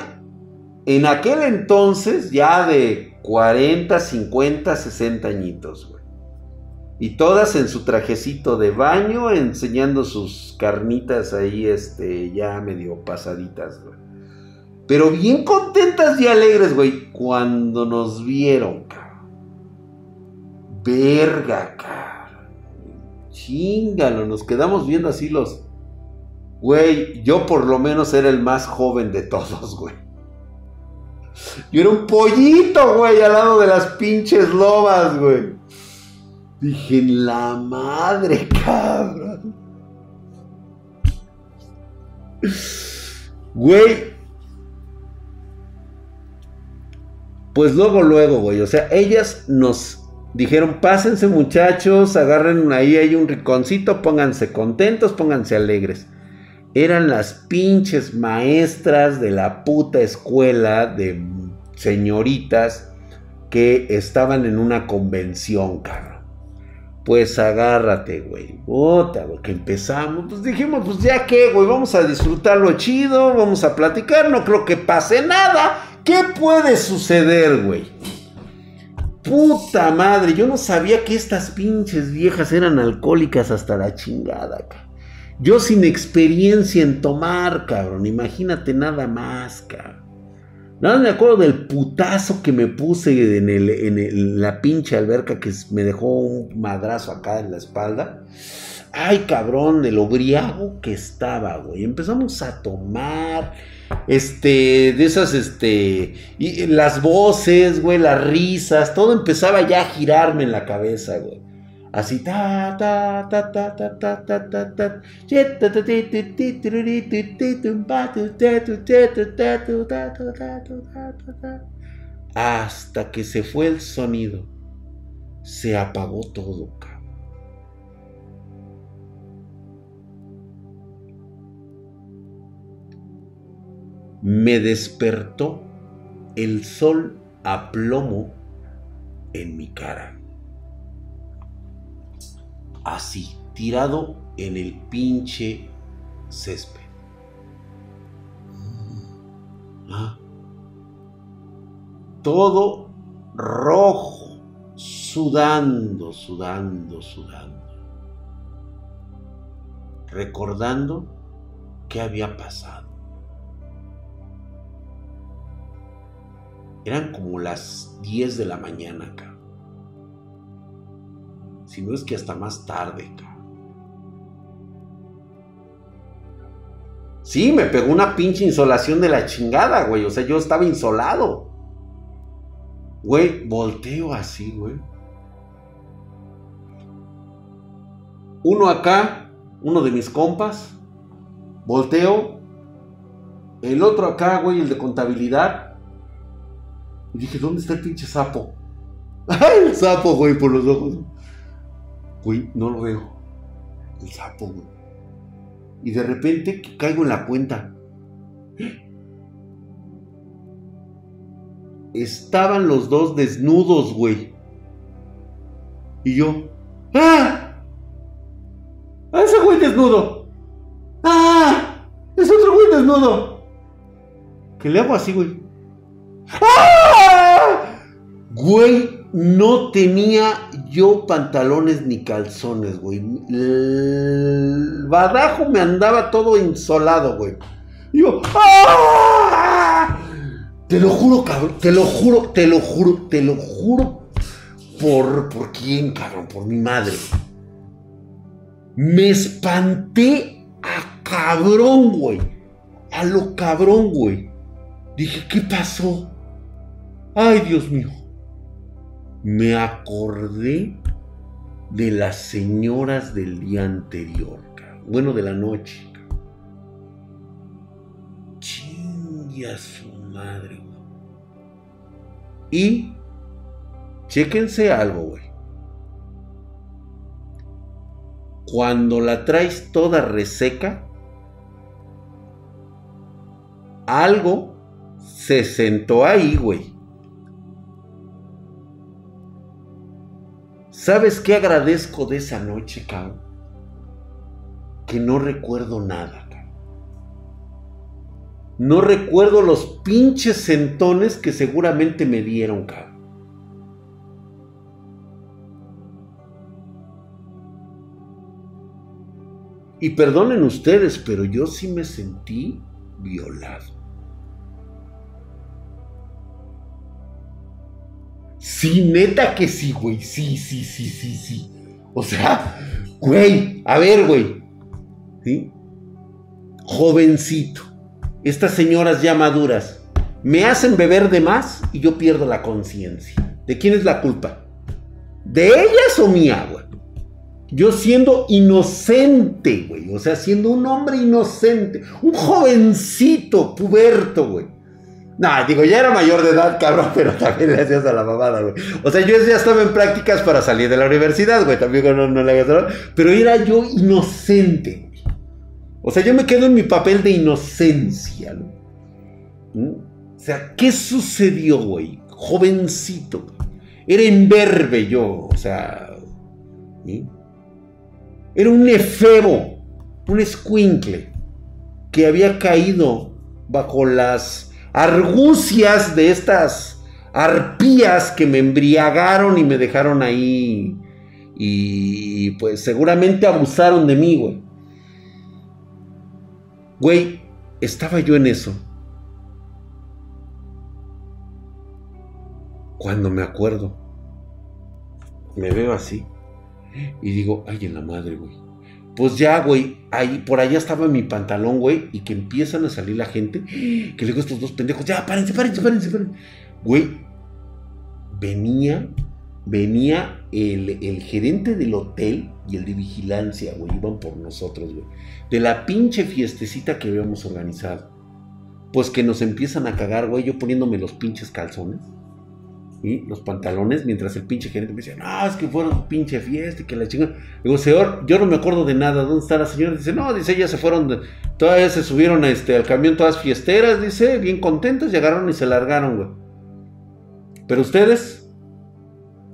en aquel entonces, ya de 40, 50, 60 añitos, güey. Y todas en su trajecito de baño, enseñando sus carnitas ahí, este, ya medio pasaditas, güey. Pero bien contentas y alegres, güey, cuando nos vieron, cabrón. Verga, cabrón. Chingalo, nos quedamos viendo así los... Güey, yo por lo menos era el más joven de todos, güey. Yo era un pollito, güey, al lado de las pinches lobas, güey. Dije, la madre, cabrón. Güey. Pues luego, luego, güey. O sea, ellas nos dijeron, pásense muchachos, agarren ahí, hay un riconcito, pónganse contentos, pónganse alegres. Eran las pinches maestras de la puta escuela de señoritas que estaban en una convención, cabrón. Pues agárrate, güey. Puta, que empezamos. Pues dijimos, pues ya que, güey, vamos a disfrutarlo chido, vamos a platicar, no creo que pase nada. ¿Qué puede suceder, güey? Puta madre, yo no sabía que estas pinches viejas eran alcohólicas hasta la chingada. Yo sin experiencia en tomar, cabrón. Imagínate nada más, cabrón. Nada me acuerdo del putazo que me puse en, en, la pinche alberca que me dejó un madrazo acá en la espalda. Ay, cabrón, el obriago que estaba, güey. Empezamos a tomar, este, de esas, este, y las voces, güey, las risas, todo empezaba ya a girarme en la cabeza, güey. Así ta ta ta ta ta ta ta ta ta hasta que se fue el sonido. Se apagó todo, Me despertó el sol a plomo en mi cara. así, tirado en el pinche césped. ¿Ah? Todo rojo, sudando, sudando, sudando. Recordando qué había pasado. Eran como las 10 de la mañana acá. Si no es que hasta más tarde acá. Sí, me pegó una pinche insolación de la chingada, güey. O sea, yo estaba insolado. Güey, volteo así, güey. Uno acá, uno de mis compas. Volteo. El otro acá, güey, el de contabilidad. Y dije, ¿dónde está el pinche sapo? ¡Ay, el sapo, güey, por los ojos! Güey, no lo veo. El sapo, güey. Y de repente caigo en la cuenta. Estaban los dos desnudos, güey. Y yo, ¡ah! ¡Ah, ese güey desnudo! ¡Ah! ¡Es otro güey desnudo! ¿Qué le hago así, güey? ¡Ah! Güey, no tenía yo pantalones ni calzones, güey. El badajo me andaba todo insolado, güey. yo, ¡ah! Te lo juro, cabrón, te lo juro, te lo juro, te lo juro. ¿Por, por quién, cabrón? Por mi madre. Me espanté a cabrón, güey. A lo cabrón, güey. Dije, ¿qué pasó? Ay, Dios mío me acordé de las señoras del día anterior, bueno, de la noche. Chingue a su madre. Y chéquense algo, güey. Cuando la traes toda reseca, algo se sentó ahí, güey. ¿Sabes qué agradezco de esa noche, cabrón? Que no recuerdo nada. No recuerdo los pinches centones que seguramente me dieron, cabrón. Y perdonen ustedes, pero yo sí me sentí violado. Sí, neta que sí, güey. Sí, sí, sí, sí, sí. O sea, güey, a ver, güey. ¿Sí? Jovencito. Estas señoras ya maduras me hacen beber de más y yo pierdo la conciencia. ¿De quién es la culpa? ¿De ellas o mía, güey? Yo siendo inocente, güey. O sea, siendo un hombre inocente. Un jovencito, puberto, güey no, digo, ya era mayor de edad, cabrón, pero también le hacías a la mamada, güey. O sea, yo ya estaba en prácticas para salir de la universidad, güey. También no, no le hagas Pero era yo inocente, güey. O sea, yo me quedo en mi papel de inocencia, ¿no? ¿Mm? O sea, ¿qué sucedió, güey? Jovencito, Era imberbe yo, o sea. Era un efebo, un escuincle, que había caído bajo las argucias de estas arpías que me embriagaron y me dejaron ahí. Y pues seguramente abusaron de mí, güey. Güey, estaba yo en eso. Cuando me acuerdo, me veo así y digo, ay, en la madre, güey. Pues ya, güey, ahí, por allá estaba mi pantalón, güey, y que empiezan a salir la gente, que le digo a estos dos pendejos, ya, párense, párense, párense, párense. Güey, venía, venía el, el, gerente del hotel y el de vigilancia, güey, iban por nosotros, güey. De la pinche fiestecita que habíamos organizado. Pues que nos empiezan a cagar, güey, yo poniéndome los pinches calzones los pantalones, mientras el pinche gerente me decía, no, es que fueron pinche fiesta y que la chingada. Digo, señor, yo no me acuerdo de nada, ¿dónde está la señora? Dice, no, dice, ellas se fueron, todavía se subieron este, al camión todas fiesteras, dice, bien contentas, llegaron y se largaron, güey. Pero ustedes,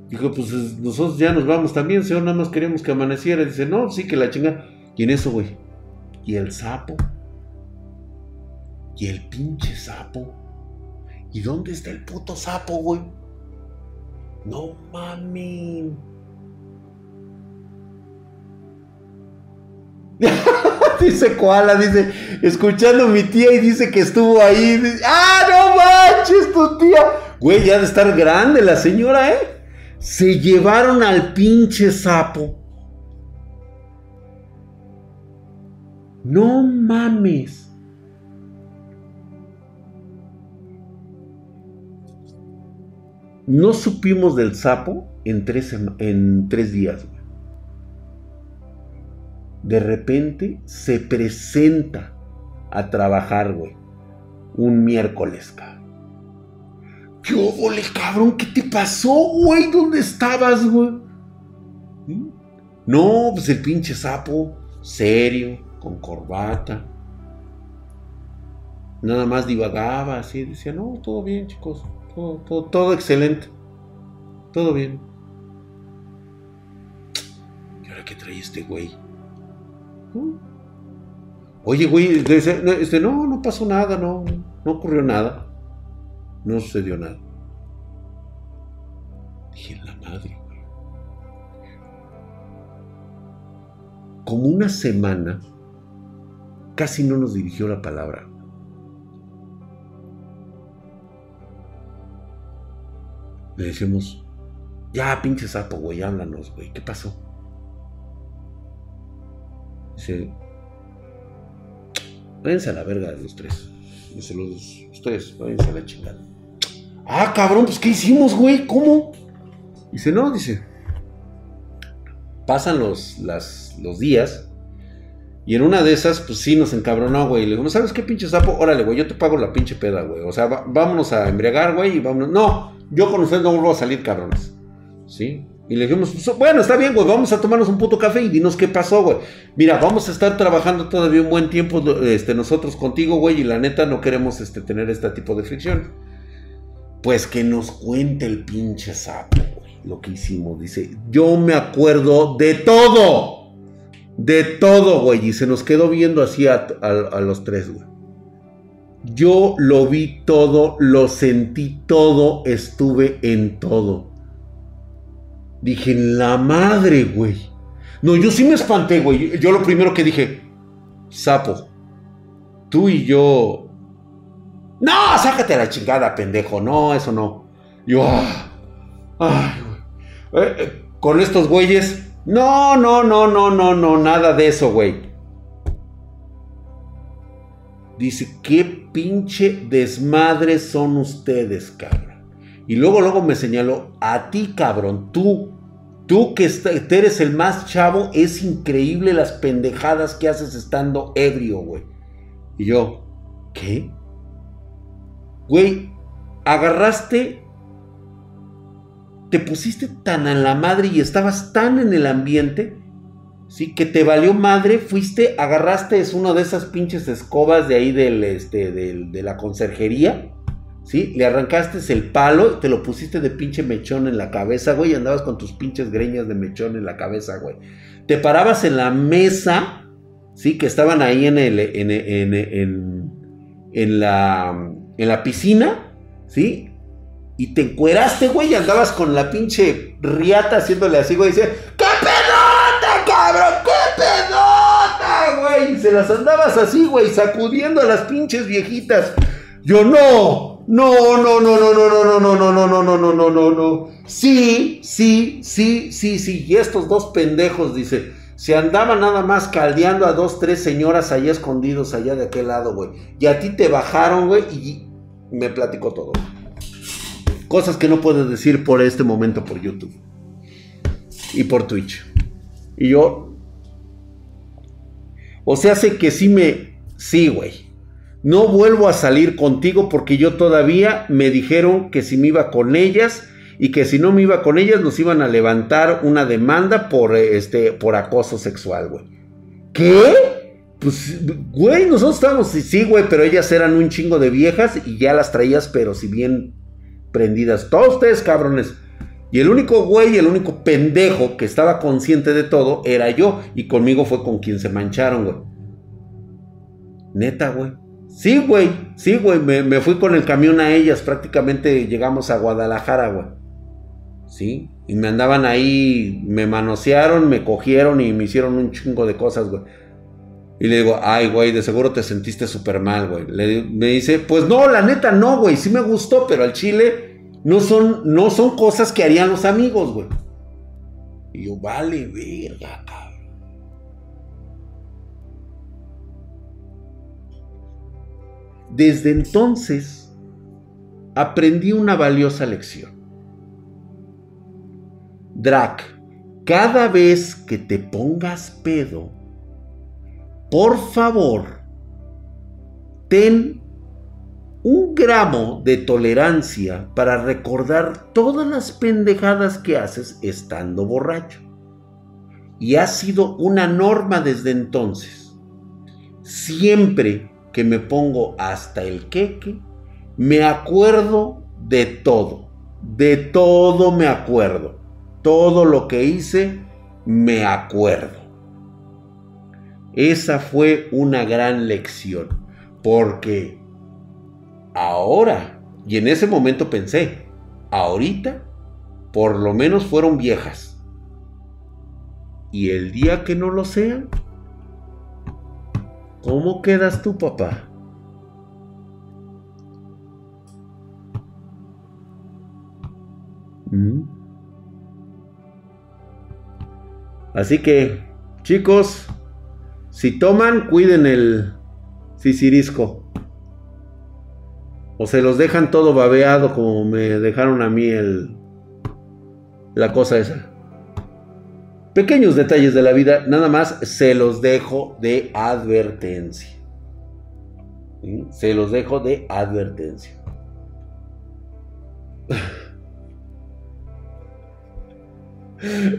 Dijo, pues nosotros ya nos vamos también, señor, nada más queremos que amaneciera. Dice, no, sí que la chinga. Y en eso, güey. Y el sapo. Y el pinche sapo. ¿Y dónde está el puto sapo, güey? No mami. dice Koala, dice, escuchando mi tía y dice que estuvo ahí. ¡Ah, no manches, tu tía! Güey, ya de estar grande la señora, ¿eh? Se llevaron al pinche sapo. No mames. No supimos del sapo en tres, en tres días. De repente se presenta a trabajar, güey. Un miércoles, cabrón. ¿Qué ole, cabrón? ¿Qué te pasó, güey? ¿Dónde estabas, güey? ¿Mm? No, pues el pinche sapo, serio, con corbata. Nada más divagaba así, decía, no, todo bien, chicos. Todo, excelente. Todo bien. ¿Y ahora qué trae este güey? Oye, güey, este, no, no pasó nada, no, no ocurrió nada. No sucedió nada. Dije, la madre, güey. Como una semana, casi no nos dirigió la palabra. Le decimos, ya pinche sapo, güey, háblanos, güey, ¿qué pasó? Dice, váyanse a la verga los tres. Dice, los, tres, váyanse a la chingada. Ah, cabrón, pues ¿qué hicimos, güey? ¿Cómo? Dice, no, dice. Pasan los, los días. Y en una de esas, pues sí nos encabronó, güey. Le digo, ¿sabes qué pinche sapo? Órale, güey, yo te pago la pinche peda, güey. O sea, vámonos a embriagar, güey, y vámonos. No, yo con ustedes no vuelvo a salir, cabrones. ¿Sí? Y le dijimos, bueno, está bien, güey, vamos a tomarnos un puto café y dinos qué pasó, güey. Mira, vamos a estar trabajando todavía un buen tiempo este, nosotros contigo, güey, y la neta no queremos este, tener este tipo de fricción. Pues que nos cuente el pinche sapo, güey, lo que hicimos. Dice, yo me acuerdo de todo. De todo, güey. Y se nos quedó viendo así a los tres, güey. Yo lo vi todo, lo sentí todo, estuve en todo. Dije, la madre, güey. No, yo sí me espanté, güey. Yo lo primero que dije, sapo, tú y yo... No, sácate la chingada, pendejo. No, eso no. Yo, ah, eh, eh, con estos güeyes, no, no, no, no, no, no, nada de eso, güey. Dice, qué pinche desmadre son ustedes, cabrón. Y luego, luego me señaló, a ti, cabrón, tú, tú que eres el más chavo, es increíble las pendejadas que haces estando ebrio, güey. Y yo, ¿qué? Güey, agarraste, te pusiste tan a la madre y estabas tan en el ambiente ¿sí? Que te valió madre, fuiste, agarraste es una de esas pinches escobas de ahí del, este, de la conserjería, ¿sí? Le arrancaste el palo, te lo pusiste de pinche mechón en la cabeza, güey, y andabas con tus pinches greñas de mechón en la cabeza, güey. Te parabas en la mesa, ¿sí? Que estaban ahí en el, en, en, en, la, en la piscina, ¿sí? Y te encueraste, güey, y andabas con la pinche riata haciéndole así, güey, y dice, ¿qué Se las andabas así, güey, sacudiendo a las pinches viejitas. Yo no, no, no, no, no, no, no, no, no, no, no, no, no, no, no, no, no. Sí, sí, sí, sí, sí. Y estos dos pendejos, dice, se andaban nada más caldeando a dos, tres señoras allá escondidos, allá de aquel lado, güey. Y a ti te bajaron, güey, y me platicó todo. Cosas que no puedes decir por este momento por YouTube. Y por Twitch. Y yo. O sea, sé que sí me. Sí, güey. No vuelvo a salir contigo porque yo todavía me dijeron que si me iba con ellas y que si no me iba con ellas nos iban a levantar una demanda por este por acoso sexual, güey. ¿Qué? Pues, güey, nosotros estábamos, sí, güey, pero ellas eran un chingo de viejas y ya las traías, pero si bien prendidas. Todos ustedes, cabrones. Y el único güey, el único pendejo que estaba consciente de todo era yo. Y conmigo fue con quien se mancharon, güey. Neta, güey. Sí, güey. Sí, güey. Me, fui con el camión a ellas. Prácticamente llegamos a Guadalajara, güey. Sí. Y me andaban ahí. Me manosearon, me cogieron y me hicieron un chingo de cosas, güey. Y le digo, ay, güey, de seguro te sentiste súper mal, güey. me dice, pues no, la neta no, güey. Sí me gustó, pero al chile no son, no son cosas que harían los amigos, güey. Y yo, vale, verga, cabrón. Desde entonces aprendí una valiosa lección. Drac, cada vez que te pongas pedo, por favor, ten un gramo de tolerancia para recordar todas las pendejadas que haces estando borracho. Y ha sido una norma desde entonces. Siempre que me pongo hasta el queque, me acuerdo de todo. De todo me acuerdo. Todo lo que hice, me acuerdo. Esa fue una gran lección. Porque ahora. Y en ese momento pensé, ahorita por lo menos fueron viejas. Y el día que no lo sean, ¿cómo quedas tú, papá? ¿Mm? Así que, chicos, si toman, cuiden el sisirisco. O se los dejan todo babeado como me dejaron a mí el, la cosa esa. Pequeños detalles de la vida, nada más se los dejo de advertencia. Se los dejo de advertencia.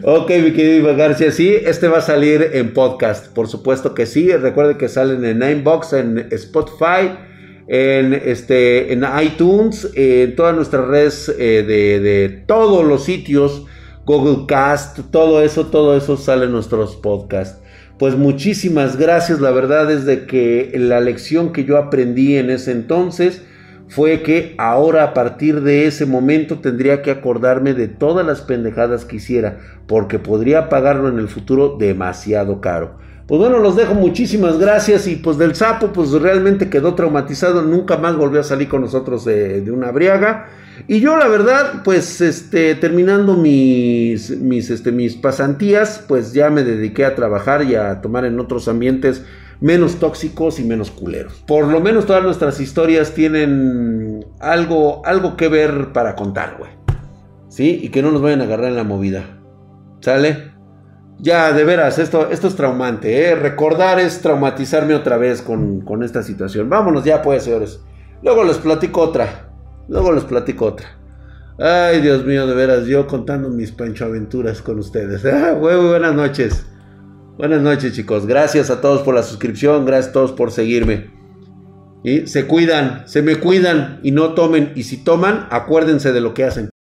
ok, mi querido García, sí, este va a salir en podcast, por supuesto que sí. Recuerde que salen en Ninebox, en Spotify en, este, en iTunes, en todas nuestras redes eh, de, todos los sitios, Google Cast, todo eso, todo eso sale en nuestros podcasts. Pues muchísimas gracias, la verdad es de que la lección que yo aprendí en ese entonces fue que ahora a partir de ese momento tendría que acordarme de todas las pendejadas que hiciera, porque podría pagarlo en el futuro demasiado caro. Pues bueno, los dejo, muchísimas gracias. Y pues del sapo, pues realmente quedó traumatizado, nunca más volvió a salir con nosotros de, una briaga. Y yo, la verdad, pues este, terminando mis, mis, este, mis pasantías, pues ya me dediqué a trabajar y a tomar en otros ambientes menos tóxicos y menos culeros. Por lo menos todas nuestras historias tienen algo, algo que ver para contar, güey. ¿Sí? Y que no nos vayan a agarrar en la movida. ¿Sale? Ya, de veras, esto, esto es traumante, ¿eh? Recordar es traumatizarme otra vez con, esta situación. Vámonos ya, pues, señores. Luego les platico otra. Luego les platico otra. Ay, Dios mío, de veras, yo contando mis pancho aventuras con ustedes. Ah, buenas noches. Buenas noches, chicos. Gracias a todos por la suscripción. Gracias a todos por seguirme. Y se cuidan, se me cuidan y no tomen. Y si toman, acuérdense de lo que hacen.